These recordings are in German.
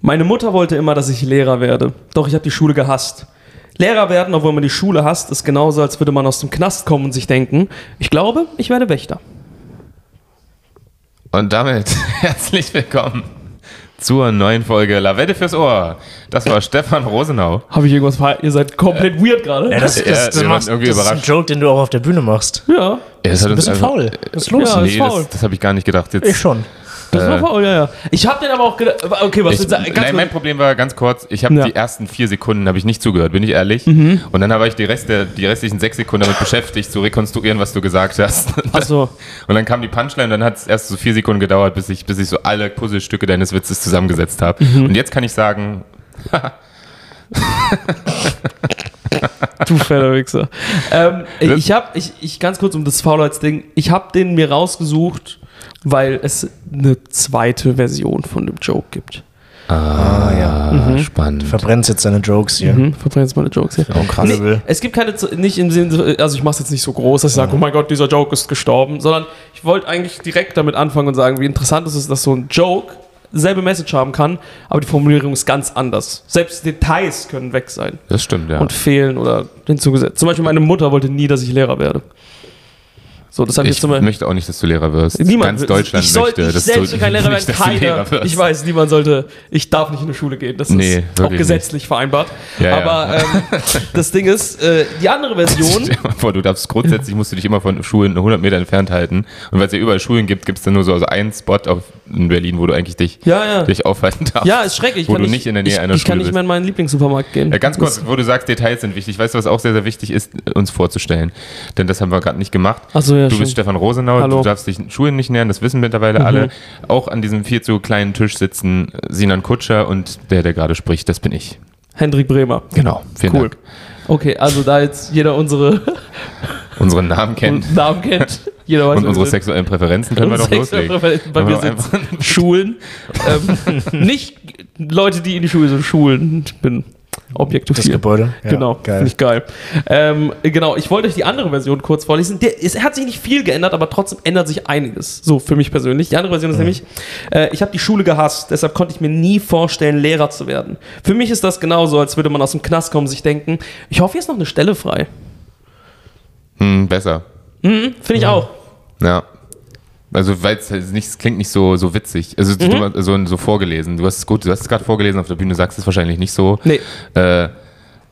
Meine Mutter wollte immer, dass ich Lehrer werde, doch ich habe die Schule gehasst. Lehrer werden, obwohl man die Schule hasst, ist genauso, als würde man aus dem Knast kommen und sich denken, ich glaube, ich werde Wächter. Und damit herzlich willkommen zur neuen Folge Lavette fürs Ohr. Das war Stefan Rosenau. Habe ich irgendwas ver... Ihr seid komplett weird gerade. Ja, das, das, Ja, das, waren machst, irgendwie das ist ein. Joke, den du auch auf der Bühne machst. Ja, Ja, das hat ein bisschen einfach- faul. Was ist los? Ja, ist Nee, faul. das, das habe ich gar nicht gedacht. Jetzt, ich schon. Das war faul, ja, ja. Ich habe den aber auch gedacht... Okay, was... Ich, jetzt, ganz nein, mein Problem war ganz kurz, ich habe Ja. die ersten vier Sekunden habe ich nicht zugehört, bin ich ehrlich. Und dann habe ich die, Rest der, die restlichen sechs Sekunden damit beschäftigt, zu rekonstruieren, was du gesagt hast. Ach so. Und dann kam die Punchline und dann hat es erst so vier Sekunden gedauert, bis ich, bis ich so alle Puzzlestücke deines Witzes zusammengesetzt habe. Mhm. Und jetzt kann ich sagen, Du fetter Wichser. Ähm, ich habe, ich, ich ganz kurz um das Faulheitsding, ich habe den mir rausgesucht, weil es eine zweite Version von dem Joke gibt. Ah, ja. ah, spannend. Verbrennst jetzt deine Jokes hier. Mhm, verbrenn jetzt meine Jokes hier. Oh, krass. Nee, es gibt keine, nicht im Sinne, also ich mache es jetzt nicht so groß, dass ich sage, oh mein Gott, dieser Joke ist gestorben, sondern ich wollte eigentlich direkt damit anfangen und sagen, wie interessant es ist, dass so ein Joke selbe Message haben kann, aber die Formulierung ist ganz anders. Selbst Details können weg sein Das stimmt, ja. und fehlen oder hinzugesetzt. Zum Beispiel meine Mutter wollte nie, dass ich Lehrer werde. So, das habe ich ich jetzt möchte auch nicht, dass du Lehrer wirst. Niemand Ganz Deutschland ich soll, möchte, ich dass selbst du will kein Lehrer werden, nicht, keiner. Ich weiß, niemand sollte, ich darf nicht in die Schule gehen. Das Nee, ist auch gesetzlich vereinbart. Ja, ja. Aber Ähm, das Ding ist, äh, die andere Version, Stell dir mal vor, du darfst grundsätzlich musst du dich immer von Schulen 100 Meter entfernt halten. Und weil es ja überall Schulen gibt, gibt es dann nur so also einen Spot auf, in Berlin, wo du eigentlich dich, Ja, ja. dich aufhalten darfst. ja, ist schrecklich. Ich Wo kann du nicht in der Nähe ich, einer Ich kann Schule nicht bist. mehr in meinen Lieblingssupermarkt gehen. Ja, ganz kurz, wo du sagst, Details sind wichtig. Weißt du, was auch sehr, sehr wichtig ist, uns vorzustellen? Denn das haben wir gerade nicht gemacht. Ach so, ja, du stimmt. bist Stefan Rosenau, Hallo. Mhm. du darfst dich Schulen nicht nähern, das wissen mittlerweile alle. Auch an diesem viel zu kleinen Tisch sitzen Sinan Kutscher und der, der gerade spricht, das bin ich. Hendrik Bremer. Genau, vielen Cool. Dank. Okay, also da jetzt jeder unsere Unseren Namen kennen Namen kennt, jeder weiß, und unsere sind. sexuellen Präferenzen können wir doch loslegen. Bei mir wir sind Schulen. ähm, nicht Leute, die in die Schule sind, Schulen. Ich bin objektiv. Das Gebäude. Ja, genau, finde Geil. ich geil. Ähm, genau, ich wollte euch die andere Version kurz vorlesen. Der, es hat sich nicht viel geändert, aber trotzdem ändert sich einiges. So für mich persönlich. Die andere Version ist nämlich, äh, ich habe die Schule gehasst, deshalb konnte ich mir nie vorstellen, Lehrer zu werden. Für mich ist das genauso, als würde man aus dem Knast kommen und sich denken, ich hoffe, hier ist noch eine Stelle frei. Hm, besser. Mhm, Finde ich auch. Ja. Also, weil es halt nicht, es klingt nicht so, so witzig. Also, Mhm. du, so, so vorgelesen. Du hast es gut, du hast es gerade vorgelesen auf der Bühne, sagst es wahrscheinlich nicht so. Nee. Äh,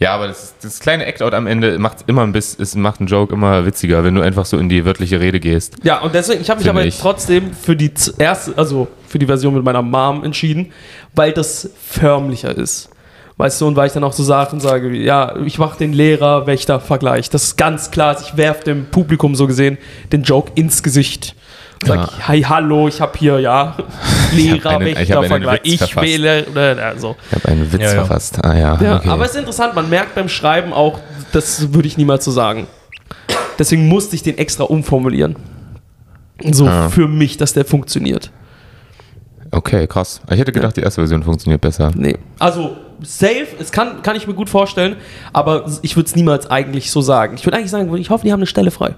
ja, aber das, das kleine Act-Out am Ende macht immer ein bisschen, es macht einen Joke immer witziger, wenn du einfach so in die wörtliche Rede gehst. Ja, und deswegen, ich habe mich aber ich. trotzdem für die erste, also für die Version mit meiner Mom entschieden, weil das förmlicher ist. Weißt du, und weil ich dann auch so Sachen sage, wie, ja, ich mache den Lehrer-Wächter-Vergleich. Das ist ganz klar, ich werfe dem Publikum so gesehen den Joke ins Gesicht. Sag, Ja. hey, hallo, ich habe hier, ja, einen- ich hab einen Lehrer-Wächter-Vergleich. Witz Ich, verfasst. wähle, äh, also. Ich habe einen Witz Ja, ja. verfasst. Ah ja, Ja, okay. aber es ist interessant, man merkt beim Schreiben auch, das würde ich niemals so sagen. Deswegen musste ich den extra umformulieren. So Ah. für mich, dass der funktioniert. okay, krass. Ich hätte gedacht, die erste Version funktioniert besser. Nee. Also, safe, es kann, kann ich mir gut vorstellen, aber ich würde es niemals eigentlich so sagen. Ich würde eigentlich sagen, ich hoffe, die haben eine Stelle frei.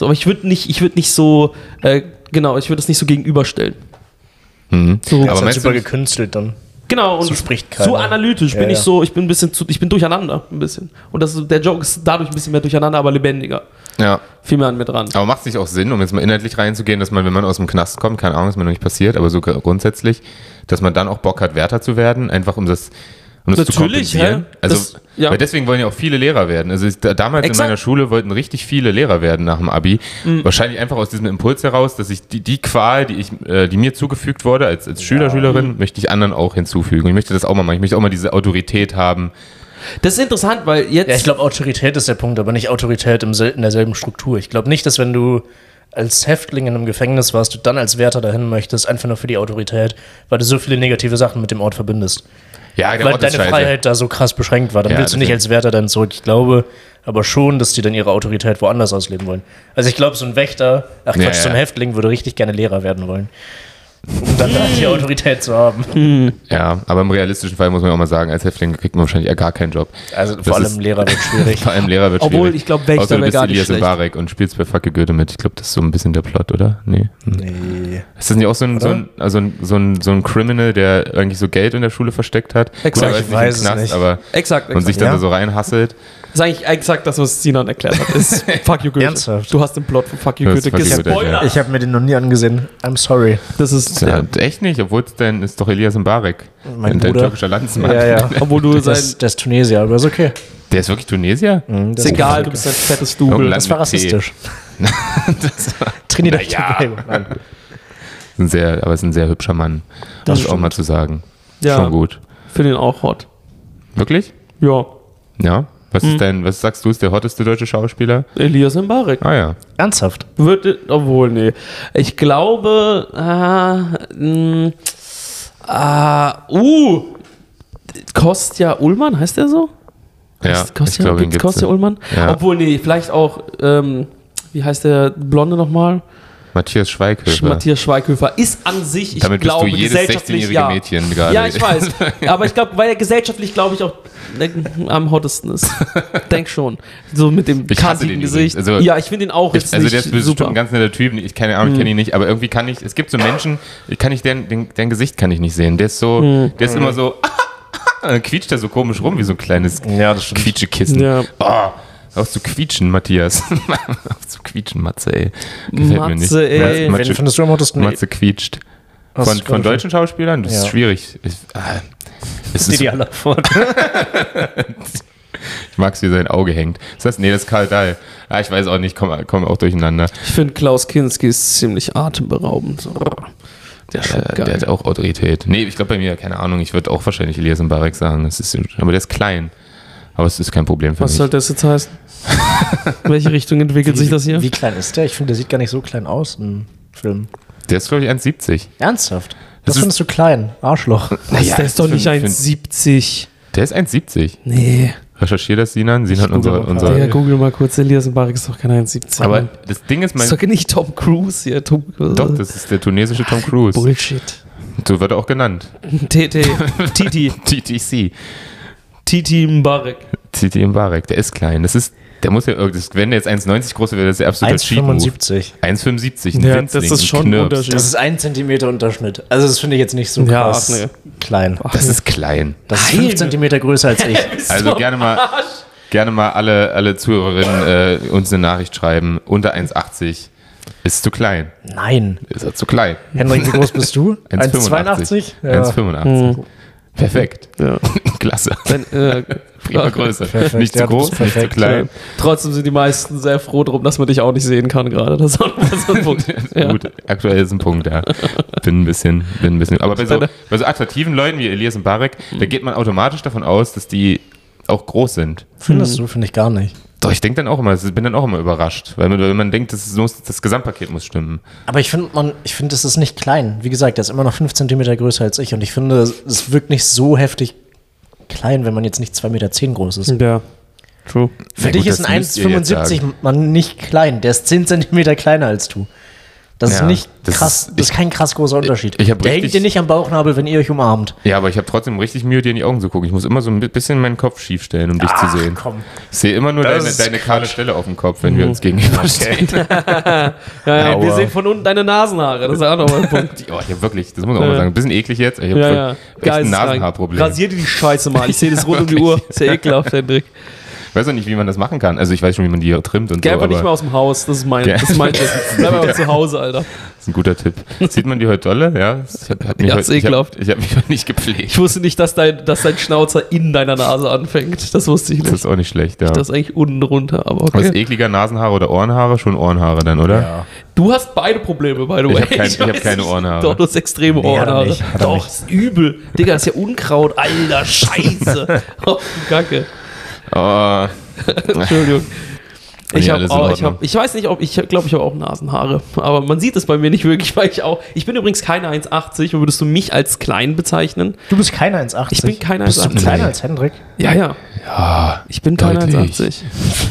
So, aber ich würde nicht, ich würde nicht so, äh, genau, ich würde das nicht so gegenüberstellen. Mhm. So, Aber Das ist halt meinst super du- gekünstelt dann. genau, und so spricht keiner. so analytisch Ja, bin ich ja. so, ich bin ein bisschen zu, ich bin durcheinander, ein bisschen. Und das, der Joke ist dadurch ein bisschen mehr durcheinander, aber lebendiger. Ja. Viel mehr an mir dran. Aber macht es nicht auch Sinn, um jetzt mal inhaltlich reinzugehen, dass man, wenn man aus dem Knast kommt, keine Ahnung, ist mir noch nicht passiert, aber so grundsätzlich, dass man dann auch Bock hat, Wärter zu werden, einfach um das, um das zu Natürlich, kompensieren? hä? Also, Das- ja. weil deswegen wollen ja auch viele Lehrer werden. Also ich, da, damals Exakt. in meiner Schule wollten richtig viele Lehrer werden nach dem Abi. Mhm. Wahrscheinlich einfach aus diesem Impuls heraus, dass ich die, die Qual, die ich, äh, die mir zugefügt wurde als, als Schüler, Mhm. Schülerin, möchte ich anderen auch hinzufügen. Und ich möchte das auch mal machen. Ich möchte auch mal diese Autorität haben. Das ist interessant, weil jetzt. Ja, ich glaube, Autorität ist der Punkt, aber nicht Autorität im in derselben Struktur. Ich glaube nicht, dass wenn du als Häftling in einem Gefängnis warst, du dann als Wärter dahin möchtest, einfach nur für die Autorität, weil du so viele negative Sachen mit dem Ort verbindest. Ja, der weil Ort deine. Freiheit da so krass beschränkt war. Dann Ja, willst du nicht als Wärter dann zurück. Ich glaube aber schon, dass die dann ihre Autorität woanders ausleben wollen. Also ich glaube, so ein Wächter, ach Quatsch, Ja, so ein ja. Häftling würde richtig gerne Lehrer werden wollen. Um dann da die Autorität zu haben. Ja, aber im realistischen Fall muss man auch mal sagen, als Häftling kriegt man wahrscheinlich eher gar keinen Job. Also Das vor allem ist- Lehrer wird schwierig. Vor allem Lehrer wird Obwohl, schwierig. ich glaub, Wächter Außer du wär bist gar nicht Elias schlecht. Mbarek und spielst bei Fuck Goethe mit. Ich glaube, das ist so ein bisschen der Plot, oder? Nee. Hm. Nee. Ist das nicht auch so ein, so ein, also ein, so ein, so ein Criminal, der eigentlich so Geld in der Schule versteckt hat? Exakt. Ich nicht weiß es Knast, nicht. aber Exakt, und sich exakt. dann Ja? da so reinhasselt. Das ist eigentlich exakt das, was Sinan erklärt hat. Ist Fuck you Goethe. Ernsthaft? Du hast den Plot von Fuck you Du hast Goethe gespoilert. ja. Ich habe mir den noch nie angesehen. I'm sorry. Das ist, Ja, echt nicht, obwohl es denn ist doch Elias Mbarek. Mein dein Bruder. türkischer Landsmann. Ja, ja. obwohl du sein, Das, das ist Tunesier, aber ist okay. Der ist wirklich Tunesier? Mhm, das ist egal, du bist ein fettes Double. Land Das war rassistisch. das Trinidad Naja. Tobago. Nein. ein sehr, aber ist ein sehr hübscher Mann. Das Das ist auch mal zu sagen. Ja. Schon gut. Finde ihn auch hot. Wirklich? Ja. Ja. Was Hm. ist denn, was sagst du, ist der hotteste deutsche Schauspieler? Elias Mbarek. Ah ja. Ernsthaft? Würde, obwohl, nee. Ich glaube, ah, mh, ah, uh, Kostja Ullmann, heißt der so? Ja, Kostja, ich glaube, gibt's. Kostja Ullmann? Ja. Obwohl, nee, vielleicht auch, ähm, wie heißt der Blonde nochmal? Matthias Schweighöfer. Matthias Schweighöfer ist an sich, ich Damit bist glaube, du jedes gesellschaftlich 16-jährige ja. Mädchen gerade. Ja, ich weiß. Aber ich glaube, weil er gesellschaftlich, glaube ich, auch am hottesten ist. Denk schon. So mit dem kantigen Gesicht. Also- ja, ich finde ihn auch Ich, also der ist bestimmt super. ein ganz netter Typ. Ich keine Ahnung, ich kenne ihn nicht, aber irgendwie kann ich. Es gibt so Menschen, ich kann nicht deren, den, deren Gesicht kann ich nicht sehen. Der ist so, Hm. der ist immer so, dann quietscht er so komisch rum wie so ein kleines Ja, das stimmt. Quietschekissen. Ja. Oh, auf zu quietschen, Matthias. auf zu quietschen, Matze, ey. Gefällt mir nicht. Matze, ey. Matze, Wen findest du am hottesten? Matze quietscht. Von, von deutschen Schauspielern? Das ist Ja. schwierig. Ich, ah, es ist, Die vor. ich mag es, wie sein Auge hängt. Das heißt, nee, das ist Karl Dahl. Ah, ich weiß auch nicht, komme komm auch durcheinander. Ich finde Klaus Kinski ist ziemlich atemberaubend. Der ist schon Der, der hat auch Autorität. Nee, ich glaube bei mir, keine Ahnung, ich würde auch wahrscheinlich Elias Mbarek sagen. Das ist, aber der ist klein. Aber es ist kein Problem für Was mich. soll das jetzt heißen? In welche Richtung entwickelt sich das hier? Wie klein ist der? Ich finde, der sieht gar nicht so klein aus im Film. Der ist, glaube ich, 1,70. Ernsthaft? Das Das findest du klein. Arschloch. Was, der ist doch nicht für- 1,70. Der ist 1,70. Nee. Recherchier das, Sinan. Sinan, google unser, mal unser, parallel. Ja, google mal kurz. Elias Mbarek ist doch kein 1,70. Aber Mann. das Ding ist, mein, Das ist doch nicht Tom Cruise hier. Tom, doch, das ist der tunesische Tom Cruise. Bullshit. So wird er auch genannt. TT. Titi. TTC. Titi Mbarek. Titi Mbarek. Der ist klein. Das ist, der muss ja, irg- das- wenn der jetzt 1,90 groß wäre, das ist der absolute Cheat Move. 1,75. 1,75. ein Ja, Winzling, das ist ein schon ein. Unterschied. Das ist ein Zentimeter Unterschnitt. Also das finde ich jetzt nicht so Ja, krass ach nee. klein. Das ist klein. Das ist Nein. 5 Zentimeter größer als ich. Also gerne mal, gerne mal alle, alle Zuhörerinnen äh, uns eine Nachricht schreiben. Unter 1,80 ist zu klein. Nein. Ist er zu klein. Henrik, wie groß bist du? 1,85. 1,82? Ja. 1,85. Perfekt. Ja. Klasse. Wenn, äh, Prima Größe. Perfekt, Nicht ja, zu groß, bist nicht zu perfekt, klein. Trotzdem sind die meisten sehr froh drum, dass man dich auch nicht sehen kann gerade. Das ist auch noch so ein Punkt. Ja. Gut, aktuell ist ein Punkt, ja. Bin ein bisschen, bin ein bisschen. Aber bei so, bei so attraktiven Leuten wie Elias und Barek, da geht man automatisch davon aus, dass die auch groß sind. Findest du? Finde ich gar nicht. Doch, ich denke dann auch immer, bin dann auch immer überrascht, weil man, weil man denkt, das, muss, das Gesamtpaket muss stimmen. Aber ich finde, man, ich finde, es ist nicht klein. Wie gesagt, er ist immer noch 5 Zentimeter größer als ich. Und ich finde, es wirkt nicht so heftig klein, wenn man jetzt nicht 2,10 Meter groß ist. Ja. True. Für Ja, dich gut, ist ein müsst ihr jetzt 1,75 sagen. Mann nicht klein. Der ist 10 Zentimeter kleiner als du. Das Ja, ist nicht das krass. ist- das ist kein krass großer Unterschied. ich hab Der richtig- hängt dir nicht am Bauchnabel, wenn ihr euch umarmt. Ja, aber ich habe trotzdem richtig Mühe, dir in die Augen zu gucken. Ich muss immer so ein bisschen meinen Kopf schief stellen, um dich zu sehen. komm. Ich sehe immer nur Das deine, deine kahle Stelle auf dem Kopf, wenn wir uns gegenüberstehen. Ja, ja, wir sehen von unten deine Nasenhaare. Das ist auch nochmal ein Punkt. Oh, ich habe wirklich, das muss man auch mal sagen, ein bisschen eklig jetzt. Ich habe Ja, ja, ja. echt ein. Nasenhaarproblem. Rasier dir die Scheiße mal. Ich sehe das rund um die Uhr. Ist ja ekelhaft, Hendrik. Ich weiß auch nicht, wie man das machen kann. Also ich weiß schon, wie man die trimmt und Geh so, einfach aber nicht mehr aus dem Haus. Das ist mein, Ja. das ist mein Wissen. Bleib einfach zu Hause, Alter. das ist ein guter Tipp. Sieht man die heute dolle? Ja, ich habe hab mich, Ja, heute- ich hab, ekelhaft. ich hab mich heute nicht gepflegt. Ich wusste nicht, dass dein, dass dein Schnauzer in deiner Nase anfängt. Das wusste ich Das nicht. ist auch nicht schlecht, ja. Das ist eigentlich unten drunter, aber Was ist okay. ekliger, Nasenhaare oder Ohrenhaare? Schon Ohrenhaare dann, oder? Ja. Du hast beide Probleme, by the way. hab kein- ich hab keine. Ohrenhaare. Doch, du hast extreme Nee, hat er Ohrenhaare. nicht, hat er Doch, nicht. ist übel. Digga, das ist ja Unkraut. Alter, Scheiße. oh, Kacke. Oh, Entschuldigung. Ich, hab auch, ich, hab, ich weiß nicht, ob ich glaube, ich habe auch Nasenhaare. Aber man sieht es bei mir nicht wirklich, weil ich auch. Ich bin übrigens keine 1,80. Würdest du mich als klein bezeichnen? Du bist kein 1,80. Ich bin kein Bist du 1,80. kleiner als Hendrik? Ja, ja. Ja, Ich bin kein Deutlich. 1,80.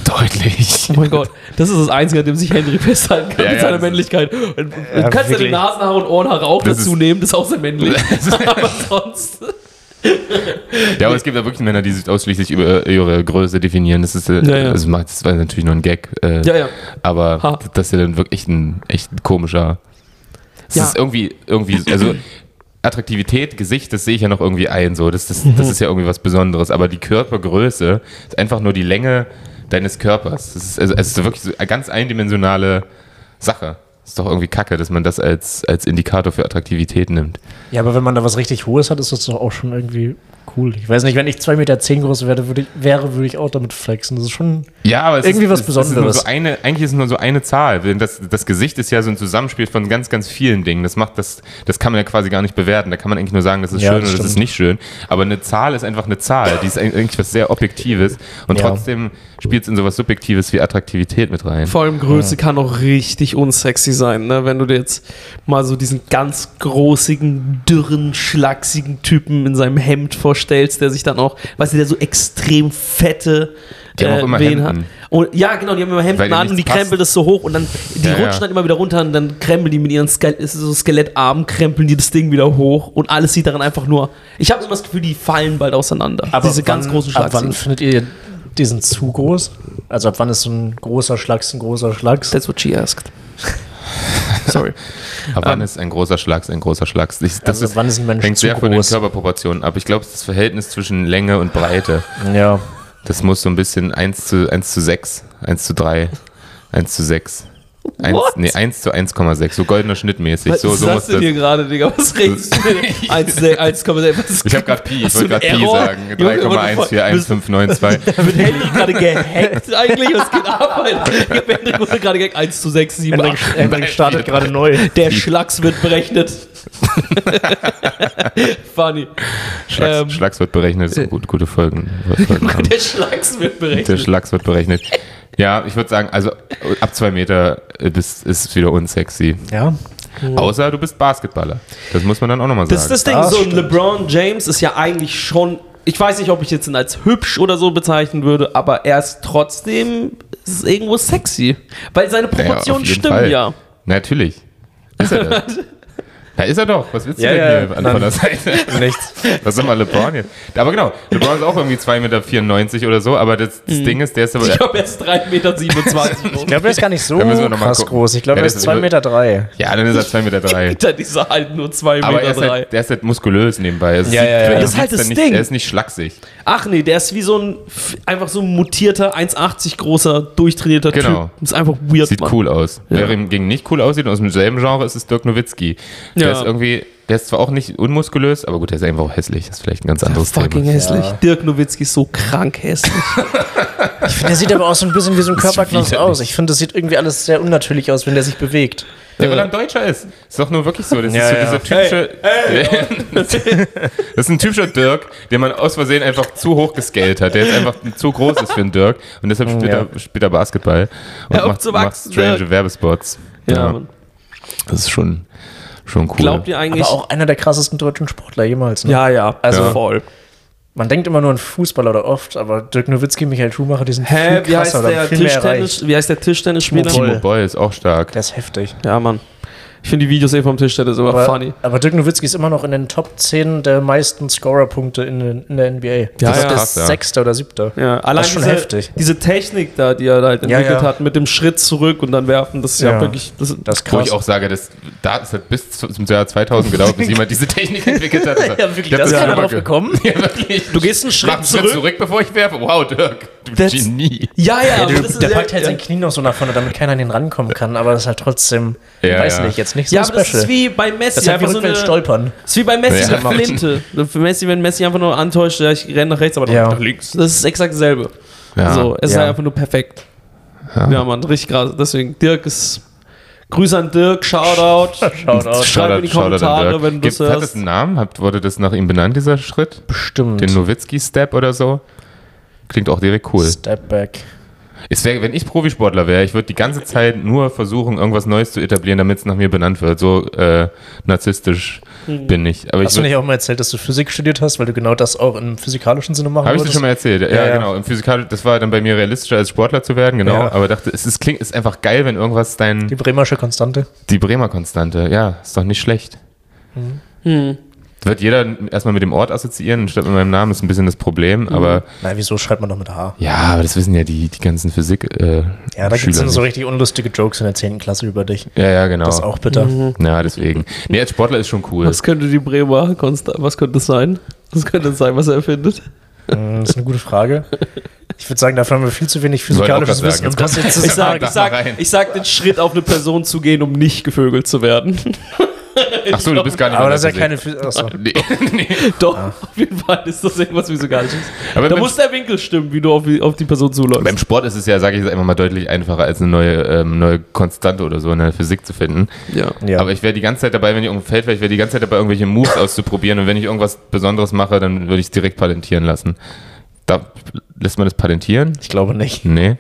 deutlich. Oh mein Gott, das ist das Einzige, an dem sich Henry festhalten kann Ja, mit ja, seiner Männlichkeit. Und, du Ja, kannst deine wirklich. Nasenhaare und Ohrenhaare auch Das dazu nehmen, das ist auch sehr männlich. aber sonst. Ja, aber es gibt ja wirklich Männer, die sich ausschließlich über ihre Größe definieren. Das ist, äh, Ja, ja. Macht, das war natürlich nur ein Gag. Äh, Ja, ja. Aber Ha. das ist ja dann wirklich ein echt ein komischer. Es Ja. ist irgendwie, irgendwie, also Attraktivität, Gesicht, das sehe ich ja noch irgendwie ein. So. Das, das, Mhm. das ist ja irgendwie was Besonderes. Aber die Körpergröße ist einfach nur die Länge deines Körpers. Das ist, also, es ist wirklich so eine ganz eindimensionale Sache. Ist doch irgendwie kacke, dass man das als, als Indikator für Attraktivität nimmt. Ja, aber wenn man da was richtig Hohes hat, ist das doch auch schon irgendwie cool. Ich weiß nicht, wenn ich 2,10 Meter groß werde, würde ich, wäre, würde ich auch damit flexen. Das ist schon. Ja, aber Irgendwie ist, was es ist nur Besonderes. so eine, eigentlich ist es nur so eine Zahl. Denn Das, das Gesicht ist ja so ein Zusammenspiel von ganz, ganz vielen Dingen. Das macht das, das kann man ja quasi gar nicht bewerten. Da kann man eigentlich nur sagen, das ist Ja, schön das oder das ist nicht schön. Aber eine Zahl ist einfach eine Zahl. Die ist eigentlich was sehr Objektives. Und Ja. trotzdem spielt es in sowas Subjektives wie Attraktivität mit rein. Vor allem Größe kann auch richtig unsexy sein, ne? Wenn du dir jetzt mal so diesen ganz großigen, dürren, schlachsigen Typen in seinem Hemd vorstellst, der sich dann auch, weißt du, der so extrem fette Die immer Venen Hemden. Und, ja, genau, die haben immer Hemden an und die passt. krempeln das so hoch und dann, die Ja, ja. rutschen dann immer wieder runter und dann krempeln die mit ihren Ske so Skelettarmen, krempeln die das Ding wieder hoch und alles sieht daran einfach nur, ich habe immer das Gefühl, die fallen bald auseinander. Diese ganz wann, großen Ab wann findet ihr diesen zu groß? Also ab wann ist so ein großer Schlags ein großer Schlags? That's what she asked. Sorry. Aber wann ist ein großer Schlag ein großer Schlag? Das Also ist, wann ist ein Mensch hängt sehr von den groß? Körperproportionen ab. Ich glaube, das Verhältnis zwischen Länge und Breite. Ja. Das muss so ein bisschen 1 zu, 1 zu 6, 1 zu 3, 1 zu 6. 1, What? nee, 1 zu 1,6, so goldener Schnittmäßig. Was so, so denn das. hier gerade, Digga? Was redest du denn? 1,6. was ist- Ich habe gerade Pi, ich du wollte gerade einen Pi sagen. Junge, what the fuck? 3,141592. Wird Henry gerade gehackt eigentlich? Was geht ab, Alter? Ich hab Henry wurde gerade gehackt. 1 zu 6, 7, Hendrik, 8. Hendrik startet gerade neu. Der Schlags wird berechnet. Funny. Schlags, Ähm, Schlags wird berechnet, so gut, gute Folgen. Der Schlags wird Der berechnet. Schlags wird berechnet. Ja, ich würde sagen, also ab zwei Meter bist, ist es wieder unsexy. Ja. Außer du bist Basketballer. Das muss man dann auch nochmal sagen. Das ist das Ding, Das so ein. LeBron James ist ja eigentlich schon, ich weiß nicht, ob ich jetzt ihn als hübsch oder so bezeichnen würde, aber er ist trotzdem ist irgendwo sexy. Weil seine Ja, Proportionen jeden stimmen Fall. ja. Natürlich. Ist er das? Da ist er doch. Was willst du Ja, denn ja, hier an von der Seite? Nichts. Was soll mal LeBron jetzt? Aber genau, LeBron ist auch irgendwie 2,94 Meter oder so, aber das, das Ding ist, der ist aber. Ich glaube, er ist 3,27 Meter groß. Ich glaube, er ist gar nicht so krass groß. Ich glaube, Ja, er ist ist 2,3 über- Meter. Drei. Ja, dann ist er 2,3 Meter. Drei. Hinter dieser halt nur 2,3 Aber er Meter. ist, drei. halt, der ist halt muskulös nebenbei. Es Ja, ja, ja. Das ist halt das dann Ding. Nicht, er ist nicht schlaksig. Ach nee, der ist wie so ein einfach so ein mutierter 1,80 großer, durchtrainierter Genau. Typ. Ist einfach weird, Sieht Mann. cool aus. Ja. Wer ihm gegen nicht cool aussieht und aus demselben Genre ist es Dirk Nowitzki. Der Ja. ist irgendwie, der ist zwar auch nicht unmuskulös, aber gut, der ist einfach auch hässlich. Das ist vielleicht ein ganz anderes Fucking Thema. hässlich. Ja. Dirk Nowitzki ist so krank hässlich. Ich finde, der sieht aber auch so ein bisschen wie so ein widerlich. aus. Ich finde, das sieht irgendwie alles sehr unnatürlich aus, wenn der sich bewegt. Ja, weil er ein Deutscher ist. Ist doch nur wirklich so. Das Ja, ist so ja. dieser typische. das ist ein typischer Dirk, den man aus Versehen einfach zu hoch gescaled hat. Der ist einfach zu groß ist für einen Dirk und deshalb spielt, Ja. er, spielt er Basketball und macht, zu macht strange Dirk. Werbespots. ja, Mann. Das ist schon, schon cool. Glaubt ihr eigentlich? Aber auch einer der krassesten deutschen Sportler jemals. Ne? ja, ja, also Ja. voll. Man denkt immer nur an Fußballer oder oft, aber Dirk Nowitzki, Michael Schumacher, die sind Hä, viel wie heißt krasser der viel mehr Tischtennis, wie heißt der Tischtennisspieler? Timo Timo Boy ist auch stark. Der ist heftig. Ja, Mann. Ich finde die Videos eh vom Tischtennis immer Aber, funny. aber Dirk Nowitzki ist immer noch in den Top 10 der meisten Scorerpunkte in, in der NBA. Ja, das ist ja. der Krass, ja. sechste oder siebte. Ja, allein das ist schon diese, heftig. diese Technik da, die er halt Ja, entwickelt ja. hat, mit dem Schritt zurück und dann werfen, das ist ja, Ja. wirklich. Das, Das ist Wo krass. ich auch sage, das, da, es hat bis zu- zum Jahr 2000 gedauert, bis jemand diese Technik entwickelt hat. ja, wirklich, da ist das keiner drauf ge- gekommen. Ja, wirklich. du gehst einen Mach Schritt einen Schritt zurück. zurück, bevor ich werfe. Wow, Dirk, du Das- Genie. Ja, ja, aber Der, das ist der ja- packt halt ja. sein Knie noch so nach vorne, damit keiner an den rankommen kann, aber das ist halt trotzdem, Ja, weiß ja. nicht, jetzt nicht so Ja, aber das special. ist wie bei Messi. das ist wie einfach so eine, stolpern. Das ist wie bei Messi Ja. mit Flinte. Für Messi, wenn Messi einfach nur antäuscht, ja, ich renne nach rechts, aber dann Ja. nach links. Das ist exakt dasselbe. Ja. So, es ist Ja. halt einfach nur perfekt. Ja, Mann, richtig krass. Deswegen, Dirk ist. Grüße an Dirk, Shoutout. Shoutout. Schreib in die Kommentare, wenn du das Gibt- Hat hörst. das einen Namen? Hat, wurde das nach ihm benannt, dieser Schritt? Bestimmt. Den Nowitzki-Step oder so? Klingt auch direkt cool. Step back. Es wär, wenn ich Profisportler wäre, ich würde die ganze Zeit nur versuchen, irgendwas Neues zu etablieren, damit es nach mir benannt wird. So äh, narzisstisch Hm. bin ich. Aber Hast ich du nicht auch mal erzählt, dass du Physik studiert hast, weil du genau das auch im physikalischen Sinne machen Habe ich dir schon mal erzählt? Ja, Ja, ja. genau. Im Physikal, das war dann bei mir realistischer als Sportler zu werden, genau. Ja. Aber dachte, es ist, klingt, ist einfach geil, wenn irgendwas dein, Die Bremersche Konstante. die Bremer Konstante, ja, ist doch nicht schlecht. Hm. Wird jeder erstmal mit dem Ort assoziieren, statt mit meinem Namen, ist ein bisschen das Problem, Mhm. aber Na, wieso schreibt man doch mit H? ja, aber das wissen ja die, die ganzen Physik. Äh, Ja, da gibt es so richtig unlustige Jokes in der 10. Klasse über dich. Ja, ja, genau. Das ist auch bitter. Ja, deswegen. Nee, als Sportler ist schon cool. Was könnte die Bremer Konsta was könnte es sein? Was könnte es sein, was er erfindet? Das ist eine gute Frage. Ich würde sagen, dafür haben wir viel zu wenig physikalisches Wissen, um das jetzt zu Ich sagen. sag, ich, Sag mal sag, ich sag den Schritt auf eine Person zu gehen, um nicht gevögelt zu werden. Ach so, du bist gar nicht Aber das ist ja keine Physik. Achso. Nee, nee. Doch, auf jeden Fall ist das irgendwas Physikalisches. Aber Da muss der Winkel stimmen, wie du auf, die- auf die Person zuläufst. beim Sport ist es ja, sage ich jetzt einfach mal, deutlich einfacher, als eine neue, ähm, neue Konstante oder so in der Physik zu finden. ja. Ja. Aber ich wäre die ganze Zeit dabei, wenn ich auf dem Feld wäre, ich wäre die ganze Zeit dabei, irgendwelche Moves auszuprobieren. Und wenn ich irgendwas Besonderes mache, dann würde ich es direkt patentieren lassen. Da lässt man das patentieren? ich glaube nicht. Nee.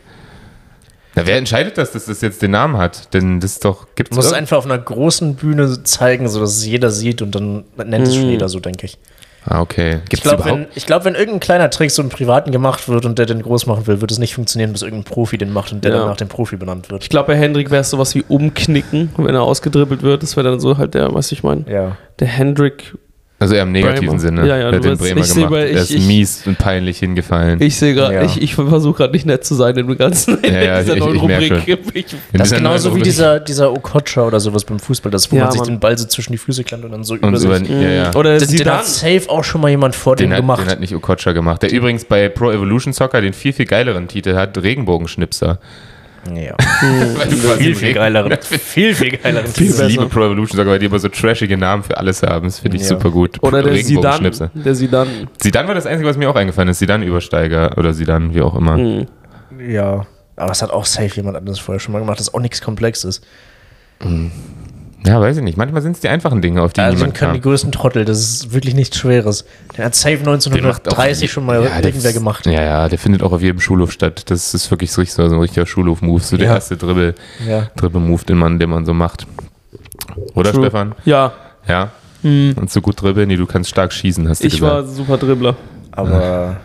Na, wer entscheidet das, dass das jetzt den Namen hat? Denn das doch, gibt Du musst es es einfach auf einer großen Bühne zeigen, sodass es jeder sieht und dann nennt es schon Mhm. jeder so, denke ich. Ah, okay. Ich Gibt's glaube, überhaupt? wenn, ich glaub, wenn irgendein kleiner Trick so im Privaten gemacht wird und der den groß machen will, wird es nicht funktionieren, bis irgendein Profi den macht und der Ja. dann nach dem Profi benannt wird. Ich glaube, bei Hendrik wäre es sowas wie umknicken, wenn er ausgedribbelt wird. Das wäre dann so halt der, was ich meine. Ja. Der Hendrik. Also eher im negativen Bremer. Sinne. Ja, ja, Der hat den Bremer ich seh gemacht. bei- er ist ich- mies und peinlich hingefallen. Ich sehe gerade, Ja. ich, ich versuche gerade nicht nett zu sein in, dem ganzen, in Ja, ja, dieser ich- neuen ich Rubrik. Ich, Das ist genauso wie dieser, dieser Okocha oder sowas beim Fußball, das, wo Ja, man sich den Ball so zwischen die Füße klemmt und dann so über Und sich. über, ja, ja. Oder Den, den hat safe auch schon mal jemand vor Den dem hat, gemacht. den hat nicht Okocha gemacht. Der übrigens bei Pro Evolution Soccer den viel, viel geileren Titel hat, Regenbogenschnipser. Ja. Viel, viel geileren. viel, viel geileren Ich Titel. liebe. Pro Evolution Soccer, weil die immer so trashige Namen für alles haben. Das finde ich Ja. super gut. Oder der Sidan. Der Sidan. Sidan war das Einzige, was mir auch eingefallen ist. Sidan-Übersteiger oder Sidan, wie auch immer. Hm. Ja. Aber es hat auch safe jemand anderes vorher schon mal gemacht, das ist auch nichts Komplexes. Ja, weiß ich nicht. Manchmal sind es die einfachen Dinge, auf die Also niemand können die kam. größten Trottel, das ist wirklich nichts Schweres. Den hat safe Den macht auch 1930 schon mal ja, der- irgendwer gemacht. Ja, ja, der findet auch auf jedem Schulhof statt. Das ist wirklich so, so ein richtiger Schulhof-Move. So der Ja. erste Dribbel, Ja. Dribbel-Move, den man, den man so macht. Oder True. Stefan? Ja, Ja. Hm. Und so gut dribbeln, nee, du kannst stark schießen, hast du ich gesagt. war super Dribbler. Aber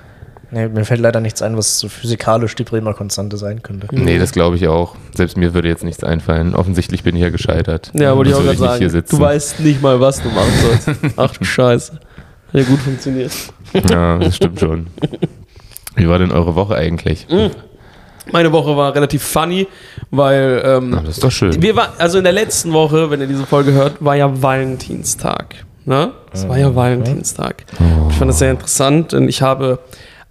nee, mir fällt leider nichts ein, was so physikalisch die Bremer Konstante sein könnte. Nee, das glaube ich auch. Selbst mir würde jetzt nichts einfallen. Offensichtlich bin ich ja gescheitert. Ja, wollte ich auch Sonst gerade sagen. Du weißt nicht mal, was du machen sollst. Ach du Scheiße. Hat ja gut funktioniert. Ja, das stimmt schon. Wie war denn eure Woche eigentlich? Hm. Meine Woche war relativ funny, weil ähm, Na, das ist doch schön. wir war, also in der letzten Woche, wenn ihr diese Folge hört, war ja Valentinstag. Ne? Es war ja Valentinstag. Ich fand das sehr interessant, denn ich habe